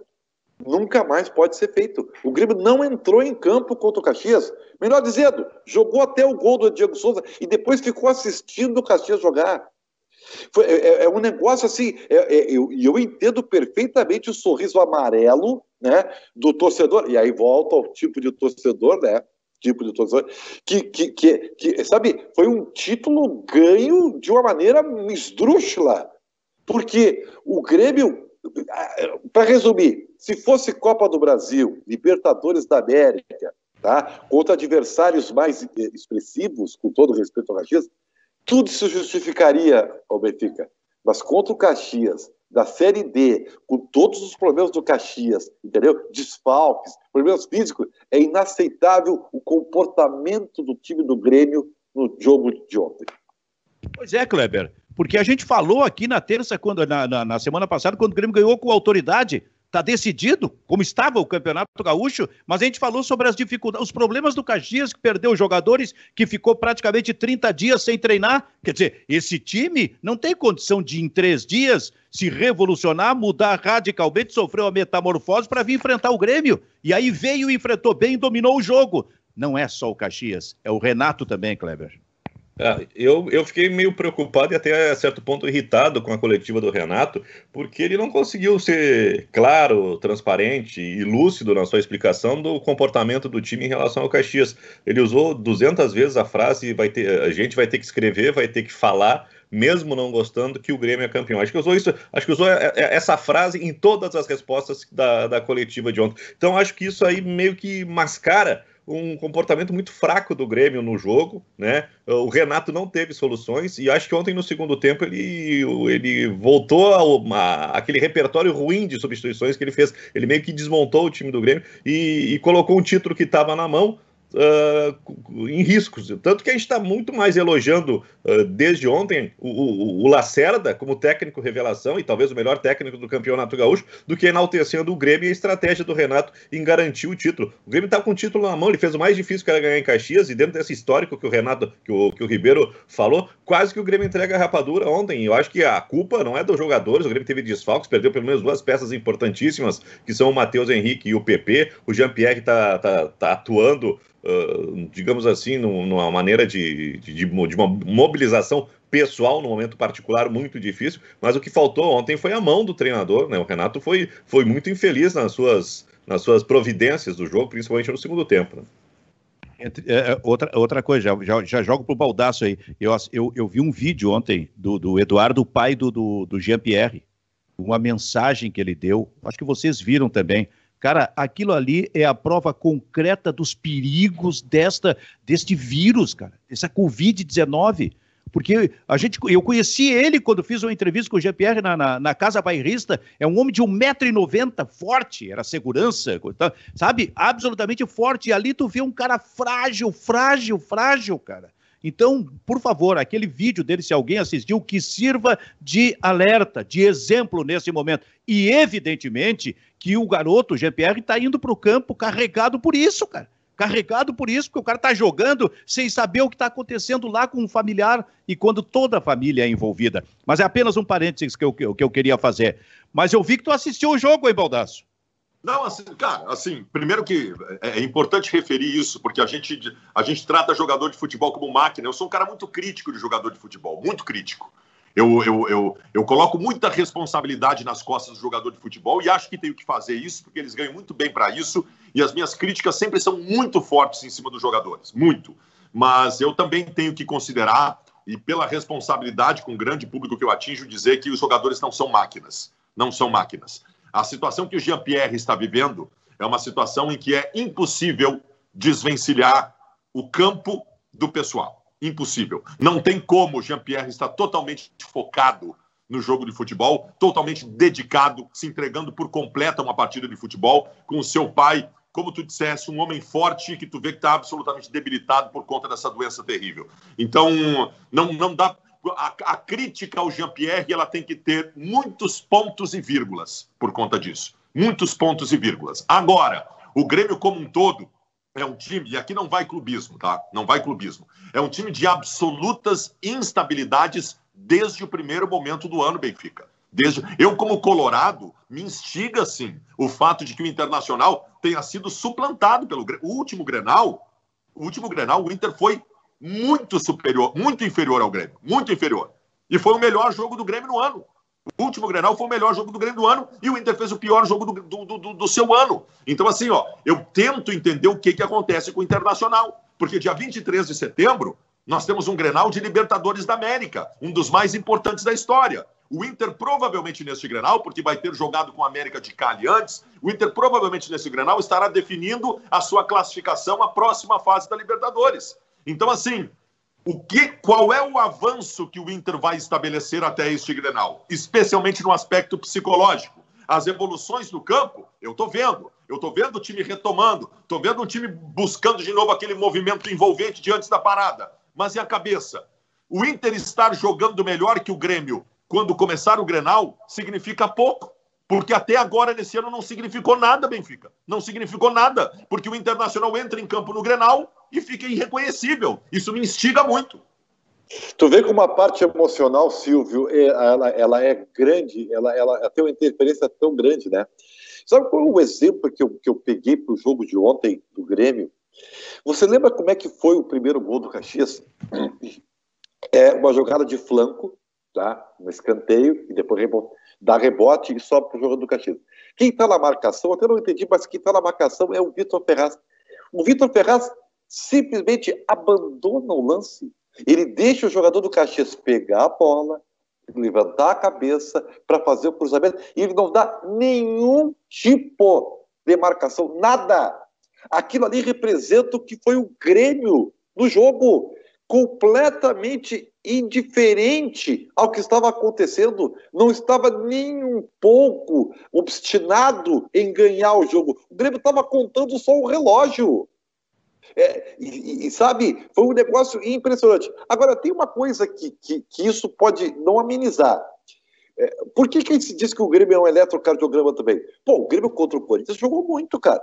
nunca mais pode ser feito. O Grêmio não entrou em campo contra o Caxias. Melhor dizendo, jogou até o gol do Diego Souza e depois ficou assistindo o Caxias jogar. Foi, é, é, é, um negócio assim, é, é, eu, eu entendo perfeitamente o sorriso amarelo né, do torcedor, e aí volta ao tipo de torcedor, né? Tipo de torcedor, que, que, que, que sabe, foi um título ganho de uma maneira esdrúxula, porque o Grêmio, para resumir, se fosse Copa do Brasil, Libertadores da América, tá, contra adversários mais expressivos, com todo respeito ao Caxias, tudo se justificaria ao Benfica. Mas contra o Caxias, da Série D, com todos os problemas do Caxias, entendeu? Desfalques, problemas físicos, é inaceitável o comportamento do time do Grêmio no jogo de ontem. Pois é, Kleber, porque a gente falou aqui na terça, quando, na, na, na semana passada, quando o Grêmio ganhou com autoridade, Está decidido, como estava o Campeonato Gaúcho, mas a gente falou sobre as dificuldades, os problemas do Caxias, que perdeu jogadores, que ficou praticamente 30 dias sem treinar. Quer dizer, esse time não tem condição de, em três dias, se revolucionar, mudar radicalmente, sofreu uma metamorfose para vir enfrentar o Grêmio. E aí veio, enfrentou bem e dominou o jogo. Não é só o Caxias, é o Renato também, Kleber. É, eu, eu fiquei meio preocupado e até a certo ponto irritado com a coletiva do Renato, porque ele não conseguiu ser claro, transparente e lúcido na sua explicação do comportamento do time em relação ao Caxias. Ele usou 200 vezes a frase: vai ter, a gente vai ter que escrever, vai ter que falar, mesmo não gostando, que o Grêmio é campeão. Acho que usou isso, acho que usou é, é, essa frase em todas as respostas da, da coletiva de ontem. Então acho que isso aí meio que mascara um comportamento muito fraco do Grêmio no jogo, né? O Renato não teve soluções e acho que ontem no segundo tempo ele, ele voltou a, aquele repertório ruim de substituições que ele fez. Ele meio que desmontou o time do Grêmio e, e colocou um título que estava na mão uh, em riscos. Tanto que a gente está muito mais elogiando uh, desde ontem o, o, o, Lacerda como técnico revelação e talvez o melhor técnico do campeonato gaúcho, do que enaltecendo o Grêmio e a estratégia do Renato em garantir o título. O Grêmio está com o título na mão, ele fez o mais difícil que era ganhar em Caxias, e dentro desse histórico que o Renato, que o, que o Ribeiro falou, quase que o Grêmio entrega a rapadura ontem. Eu acho que a culpa não é dos jogadores, o Grêmio teve desfalques, perdeu pelo menos duas peças importantíssimas, que são o Matheus Henrique e o PP. O Jean-Pierre está tá, tá atuando Digamos assim, numa maneira de, de, de, uma mobilização pessoal no momento particular muito difícil, mas o que faltou ontem foi a mão do treinador, né? O Renato foi, foi muito infeliz nas suas, nas suas providências do jogo, principalmente no segundo tempo. Né? Entre, é, é outra, outra coisa, já, já, já jogo pro baldaço aí. Eu, eu, eu vi um vídeo ontem do, do Eduardo, pai do, do, do Jean-Pierre, uma mensagem que ele deu, acho que vocês viram também Cara, aquilo ali é a prova concreta dos perigos desta, deste vírus, cara, essa Covid-19. Porque a gente, eu conheci ele quando fiz uma entrevista com o GPR na, na, na Casa Bairrista. É um homem de 1,90m, forte, era segurança, tá, sabe? Absolutamente forte. E ali tu vê um cara frágil, frágil, frágil, cara. Então, por favor, aquele vídeo dele, se alguém assistiu, que sirva de alerta, de exemplo nesse momento. E, evidentemente, que o garoto, o GPR, está indo para o campo carregado por isso, cara. carregado por isso, porque o cara tá jogando sem saber o que está acontecendo lá com um familiar e quando toda a família é envolvida. Mas é apenas um parênteses que eu, que eu queria fazer. Mas eu vi que tu assistiu o jogo, hein, Baldaço? Não, assim, cara, assim, primeiro que é, é importante referir isso, porque a gente, a gente trata jogador de futebol como máquina. Eu sou um cara muito crítico de jogador de futebol, muito crítico. Eu, eu, eu, eu coloco muita responsabilidade nas costas do jogador de futebol e acho que tenho que fazer isso, porque eles ganham muito bem para isso. E as minhas críticas sempre são muito fortes em cima dos jogadores, muito. Mas eu também tenho que considerar, e pela responsabilidade com o grande público que eu atinjo, dizer que os jogadores não são máquinas. Não são máquinas. A situação que o Jean-Pierre está vivendo é uma situação em que é impossível desvencilhar o campo do pessoal impossível. Não tem como o Jean-Pierre estar totalmente focado no jogo de futebol, totalmente dedicado, se entregando por completo a uma partida de futebol, com o seu pai, como tu disseste, um homem forte que tu vê que está absolutamente debilitado por conta dessa doença terrível. Então, não, não dá. A, a crítica ao Jean-Pierre ela tem que ter muitos pontos e vírgulas por conta disso. Muitos pontos e vírgulas. Agora, o Grêmio como um todo é um time, e aqui não vai clubismo, tá? Não vai clubismo. É um time de absolutas instabilidades desde o primeiro momento do ano, Benfica. Desde eu como colorado me instiga sim o fato de que o Internacional tenha sido suplantado pelo o último Grenal. O último Grenal, o Inter foi muito superior, muito inferior ao Grêmio, muito inferior. E foi o melhor jogo do Grêmio no ano. O último Grenal foi o melhor jogo do Grêmio do ano e o Inter fez o pior jogo do, do, do, do seu ano. Então, assim, ó, eu tento entender o que, que acontece com o Internacional. Porque dia 23 de setembro, nós temos um Grenal de Libertadores da América, um dos mais importantes da história. O Inter provavelmente nesse Grenal, porque vai ter jogado com a América de Cali antes, o Inter provavelmente nesse Grenal estará definindo a sua classificação à próxima fase da Libertadores. Então, assim, o que, qual é o avanço que o Inter vai estabelecer até este Grenal, especialmente no aspecto psicológico? As evoluções no campo, eu estou vendo. Eu estou vendo o time retomando, estou vendo o time buscando de novo aquele movimento envolvente diante da parada. Mas e a cabeça? O Inter estar jogando melhor que o Grêmio quando começar o Grenal significa pouco. Porque até agora, nesse ano, não significou nada, Benfica. Não significou nada. Porque o Internacional entra em campo no Grenal e fica irreconhecível. Isso me instiga muito. Tu vê como a parte emocional, Silvio, é, ela, ela é grande, ela, ela tem uma interferência tão grande, né? Sabe qual é o exemplo que eu, que eu peguei para o jogo de ontem do Grêmio? Você lembra como é que foi o primeiro gol do Caxias? É uma jogada de flanco, tá? Um escanteio, e depois dá rebote e sobe para o jogo do Caxias. Quem está na marcação, até não entendi, mas quem está na marcação é o Vitor Ferraz. O Vitor Ferraz simplesmente abandona o lance. Ele deixa o jogador do Caxias pegar a bola, levantar a cabeça para fazer o cruzamento, e ele não dá nenhum tipo de marcação, nada. Aquilo ali representa o que foi o Grêmio no jogo, completamente indiferente ao que estava acontecendo, não estava nem um pouco obstinado em ganhar o jogo. O Grêmio estava contando só o relógio. É, e, e, sabe, foi um negócio impressionante. Agora, tem uma coisa que, que, que isso pode não amenizar. É, por que, que se diz que o Grêmio é um eletrocardiograma também? Pô, o Grêmio contra o Corinthians jogou muito, cara.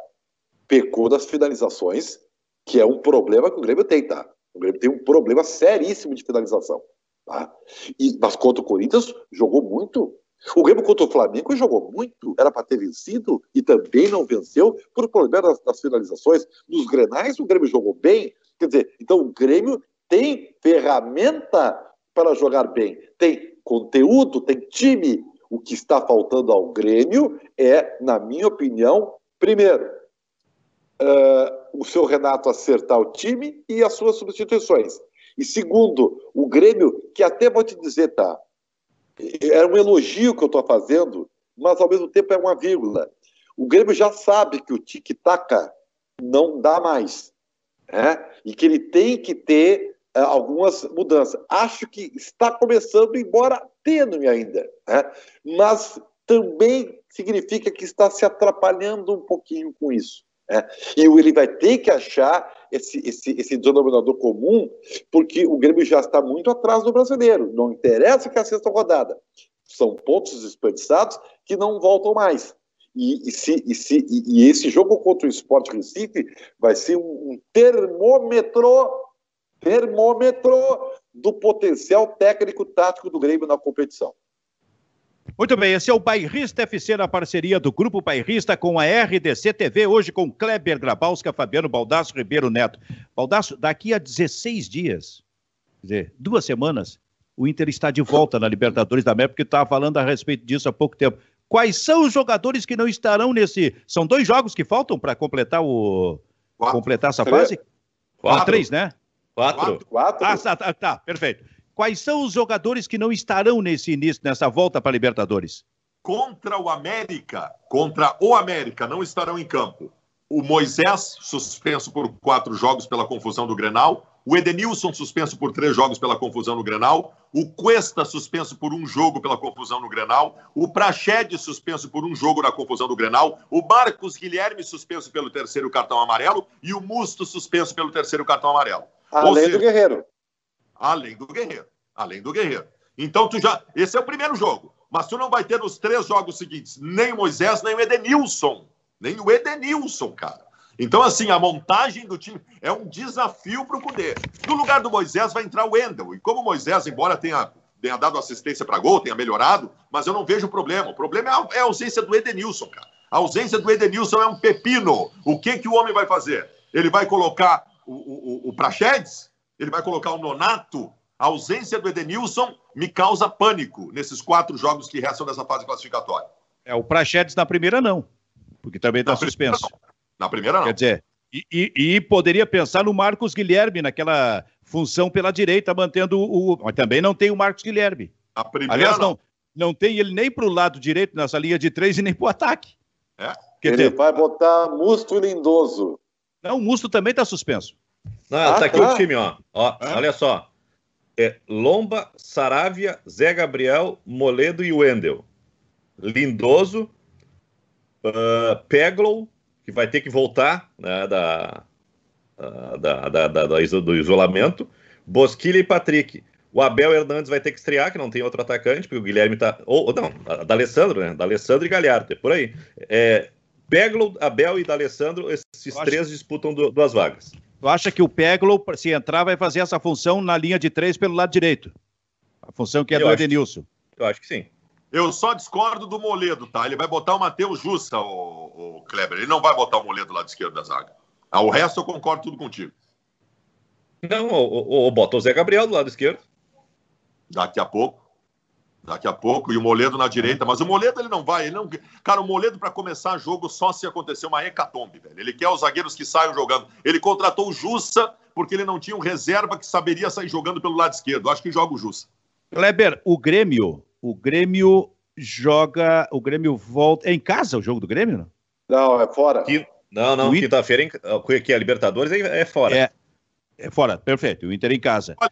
Pecou das finalizações, que é um problema que o Grêmio tem, tá? O Grêmio tem um problema seríssimo de finalização. Tá? E, mas contra o Corinthians jogou muito. O Grêmio contra o Flamengo jogou muito, era para ter vencido e também não venceu por problema das, das, finalizações. Nos grenais, o Grêmio jogou bem. Quer dizer, então o Grêmio tem ferramenta para jogar bem, tem conteúdo, tem time. O que está faltando ao Grêmio é, na minha opinião, primeiro, uh, o seu Renato acertar o time e as suas substituições. E segundo, o Grêmio, que até vou te dizer, tá? É um elogio que eu estou fazendo, mas ao mesmo tempo é uma vírgula. O Grêmio já sabe que o tic-tac não dá mais. Né? E que ele tem que ter uh, algumas mudanças. Acho que está começando, embora tênue ainda. Né? Mas também significa que está se atrapalhando um pouquinho com isso. Né? E ele vai ter que achar esse, esse, esse denominador comum, porque o Grêmio já está muito atrás do brasileiro. Não interessa que é a sexta rodada. São pontos desperdiçados que não voltam mais. E, e, se, e, se, e, esse jogo contra o Sport Recife vai ser um, um termômetro, termômetro do potencial técnico-tático do Grêmio na competição. Muito bem, esse é o Bairrista FC na parceria do Grupo Bairrista com a RDC TV, hoje com Kleber Grabowska, Fabiano Baldasso, Ribeiro Neto. Baldasso, daqui a 16 dias, quer dizer, duas semanas, o Inter está de volta na Libertadores da América, porque estava falando a respeito disso há pouco tempo. Quais são os jogadores que não estarão nesse. São dois jogos que faltam para completar o. Quatro. completar essa fase? Quatro. Ah, três, né? Quatro. Quatro. Ah, tá, tá, tá, perfeito. Quais são os jogadores que não estarão nesse início, nessa volta para a Libertadores? Contra o América, contra o América, não estarão em campo. O Moisés, suspenso por quatro jogos pela confusão do Grenal. O Edenilson, suspenso por três jogos pela confusão no Grenal. O Cuesta, suspenso por um jogo pela confusão no Grenal. O Prached, suspenso por um jogo na confusão do Grenal. O Marcos Guilherme, suspenso pelo terceiro cartão amarelo. E o Musto, suspenso pelo terceiro cartão amarelo. Além seja, do Guerreiro. Além do Guerreiro. Além do Guerreiro. Então, tu já. Esse é o primeiro jogo. Mas tu não vai ter nos três jogos seguintes nem o Moisés, nem o Edenilson. Nem o Edenilson, cara. Então, assim, a montagem do time é um desafio para o Cudê. No lugar do Moisés vai entrar o Wendel. E como o Moisés, embora tenha, tenha dado assistência para gol, tenha melhorado, mas eu não vejo problema. O problema é a, é a ausência do Edenilson, cara. A ausência do Edenilson é um pepino. O que, que o homem vai fazer? Ele vai colocar o, o, o Prachedes? Ele vai colocar o Nonato. A ausência do Edenilson me causa pânico nesses quatro jogos que restam dessa fase classificatória. É, o Prachedes na primeira não, porque também está suspenso. Na primeira não. Quer dizer, e, e, e, poderia pensar no Marcos Guilherme naquela função pela direita, mantendo o. Mas também não tem o Marcos Guilherme. A primeira Aliás, não, não tem ele nem para o lado direito nessa linha de três e nem para o ataque. É? Quer ele dizer, vai botar Musto e Lindoso. Não, o Musto também está suspenso. Não, ah, tá aqui tá. o time, ó. ó é. Olha só. É Lomba, Saravia, Zé Gabriel, Moledo e Wendel. Lindoso, uh, Peglow, que vai ter que voltar né, da, uh, da, da, da, do isolamento, Bosquilha e Patrick. O Abel Hernandes vai ter que estrear, que não tem outro atacante, porque o Guilherme tá. Ou, não, da Alessandro, né? Da Alessandro e Galhardo, é por aí. É, Peglo, Abel e da Alessandro, esses três disputam duas vagas. Tu acha que o Peglo, se entrar, vai fazer essa função na linha de três pelo lado direito? A função que é eu do Edenilson. eu acho que sim. Eu só discordo do Moledo, tá? Ele vai botar o Matheus Jussa, o, o, Kleber. Ele não vai botar o Moledo do lado esquerdo da zaga. Ah, o resto eu concordo tudo contigo. Não, o, o, bota o Zé Gabriel do lado esquerdo. Daqui a pouco daqui a pouco, e o Moledo na direita, mas o Moledo ele não vai, ele não... Cara, o Moledo para começar jogo só se acontecer uma hecatombe, velho. Ele quer os zagueiros que saiam jogando. Ele contratou o Jussa porque ele não tinha um reserva que saberia sair jogando pelo lado esquerdo. Acho que joga o Jussa. Kleber, o Grêmio, o Grêmio joga, o Grêmio volta, é em casa o jogo do Grêmio? Não, é fora. Não, não, quinta-feira que é Libertadores é, é fora. É, é fora, perfeito. O Inter em casa. Olha,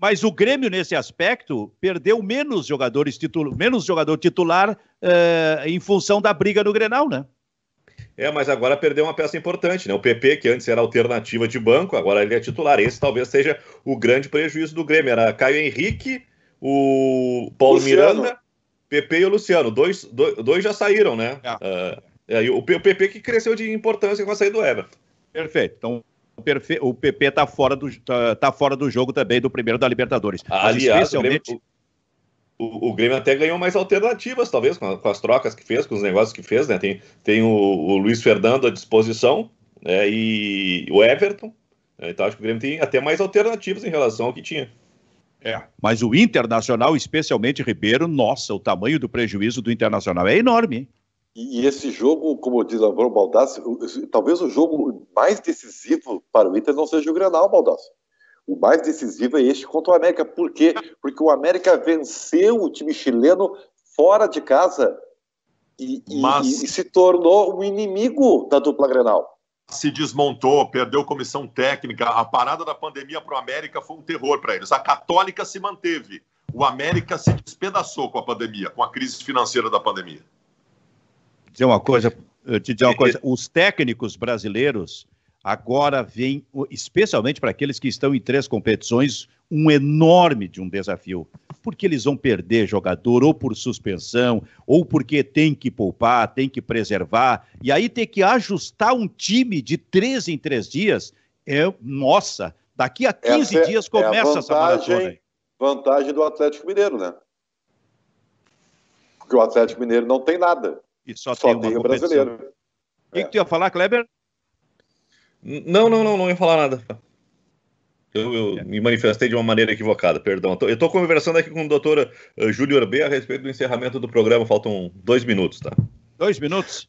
mas o Grêmio, nesse aspecto, perdeu menos jogadores titular, menos jogador titular uh, em função da briga no Grenal, né? É, mas agora perdeu uma peça importante, né? O PP, que antes era alternativa de banco, agora ele é titular. Esse talvez seja o grande prejuízo do Grêmio. Era Caio Henrique, o Paulo Luciano. Miranda, PP e o Luciano. Dois, dois, dois já saíram, né? É. Uh, o PP que cresceu de importância com a saída do Everton. Perfeito. Então, o PP está fora, do, tá, tá, fora do jogo também do primeiro da Libertadores. Aliás, especialmente... o, Grêmio, o, o, Grêmio até ganhou mais alternativas, talvez, com, com, as trocas que fez, com os negócios que fez, né? Tem, tem o, o Luiz Fernando à disposição né? e o Everton. Né? Então acho que o Grêmio tem até mais alternativas em relação ao que tinha. É, mas o Internacional, especialmente Ribeiro, nossa, o tamanho do prejuízo do Internacional é enorme, hein? E, esse jogo, como diz Álvaro Baldassi, talvez o jogo mais decisivo para o Inter não seja o Granal, Baldassi. O mais decisivo é este contra o América. Por quê? Porque o América venceu o time chileno fora de casa e, Mas... e, e se tornou um inimigo da dupla Grenal. Se desmontou, perdeu comissão técnica. A parada da pandemia para o América foi um terror para eles. A Católica se manteve. O América se despedaçou com a pandemia, com a crise financeira da pandemia dizer uma coisa, te dizer uma [laughs] coisa, os técnicos brasileiros, Agora vem, especialmente para aqueles que estão em três competições, um enorme de um desafio. Porque eles vão perder jogador ou por suspensão, ou porque tem que poupar, tem que preservar, e aí ter que ajustar um time de três em três dias, é, nossa, daqui a 15 essa é dias começa é vantagem, essa maratona. Vantagem do Atlético Mineiro, né? Porque o Atlético Mineiro não tem nada. E só, só tem, tem o brasileiro. O que, é. que tu ia falar, Kleber? Não, não, não, não ia falar nada. Eu, eu é. me manifestei de uma maneira equivocada, perdão. Eu estou conversando aqui com o doutor eh, Júlio Orbê a respeito do encerramento do programa. Faltam dois minutos, tá? Dois minutos?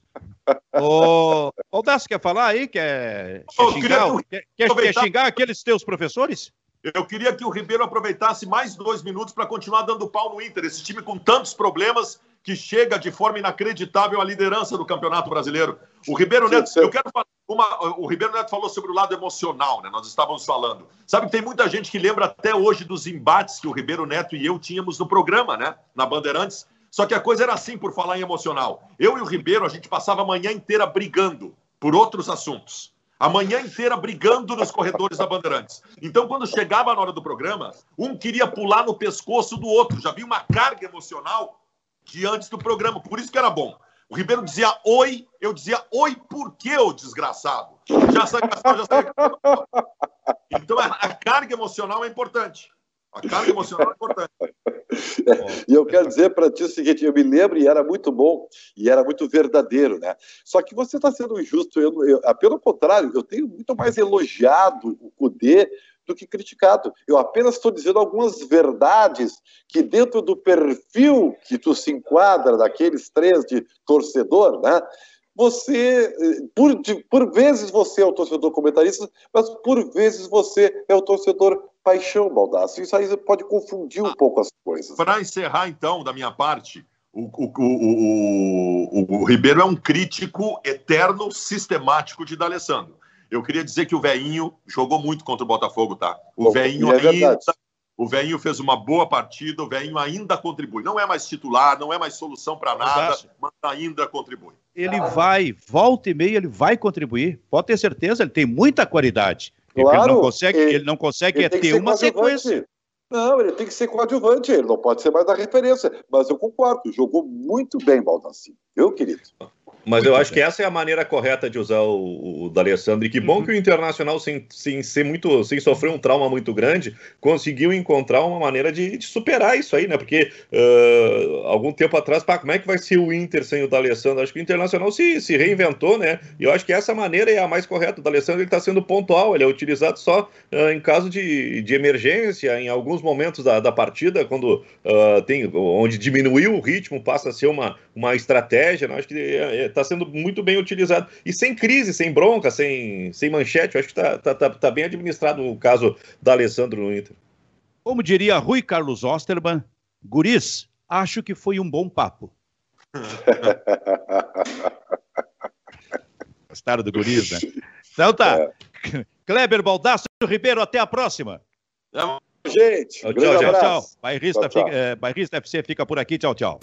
[laughs] o Baldasso quer falar aí? Quer, quer, xingar, quer, quer, quer xingar aqueles teus professores? Eu queria que o Ribeiro aproveitasse mais dois minutos para continuar dando pau no Inter. Esse time com tantos problemas que chega de forma inacreditável à liderança do Campeonato Brasileiro. O Ribeiro Neto, eu quero falar uma, o Ribeiro Neto falou sobre o lado emocional, né? Nós estávamos falando. Sabe que tem muita gente que lembra até hoje dos embates que o Ribeiro Neto e eu tínhamos no programa, né? Na Bandeirantes. Só que a coisa era assim, por falar em emocional. Eu e o Ribeiro, a gente passava a manhã inteira brigando por outros assuntos a manhã inteira brigando nos corredores da Bandeirantes. Então, quando chegava na hora do programa, um queria pular no pescoço do outro. Já havia uma carga emocional de antes do programa. Por isso que era bom. O Ribeiro dizia oi, eu dizia oi por quê, ô desgraçado? Já sabia, já sabia. Então, a carga emocional é importante. A carga emocional é importante. [laughs] e eu quero dizer para ti o seguinte: eu me lembro e era muito bom e era muito verdadeiro, né? Só que você está sendo injusto. Eu, eu, ah, pelo contrário, eu tenho muito mais elogiado o Cudê do que criticado. Eu apenas estou dizendo algumas verdades que, dentro do perfil que tu se enquadra daqueles três de torcedor, né? Você, eh, por, por vezes você é o torcedor comentarista, mas por vezes você é o torcedor paixão, Baldassi. Isso aí pode confundir um ah, pouco as coisas. Para encerrar, então, da minha parte, o, o, o, o, Ribeiro é um crítico eterno, sistemático de D'Alessandro. Eu queria dizer que o Veinho jogou muito contra o Botafogo, tá? O Veinho é ainda. O Veinho fez uma boa partida, o Veinho ainda contribui. Não é mais titular, não é mais solução para nada, mas ainda contribui. Ele vai, volta e meia, ele vai contribuir. Pode ter certeza, ele tem muita qualidade. Claro, ele não consegue, ele, ele não consegue ele é ter uma sequência. Não, ele tem que ser coadjuvante, ele não pode ser mais da referência. Mas eu concordo, jogou muito bem, Baldassi. Viu, querido? Mas eu acho que essa é a maneira correta de usar o, o D'Alessandro. E que bom uhum. que o Internacional, sem, sem ser muito, sem sofrer um trauma muito grande, conseguiu encontrar uma maneira de, de superar isso aí, né? Porque uh, algum tempo atrás, pá, como é que vai ser o Inter sem o D'Alessandro? Acho que o Internacional se, se reinventou, né? E eu acho que essa maneira é a mais correta. O D'Alessandro está sendo pontual, ele é utilizado só uh, em caso de, de emergência, em alguns momentos da, da partida, quando uh, tem, onde diminuiu o ritmo, passa a ser uma, uma estratégia. Né? Acho que é, é, está sendo muito bem utilizado. E sem crise, sem bronca, sem, sem manchete, eu acho que está tá, tá, tá bem administrado o caso da Alessandro no Inter. Como diria Rui Carlos Osterman, guris, acho que foi um bom papo. [laughs] Gostaram do guris, né? Então tá. É. Kleber Baldasso Ribeiro, até a próxima. Gente, tchau, tchau, tchau, tchau. Bairrista, tchau, tchau. Fica, é, Bairrista FC fica por aqui. Tchau, tchau.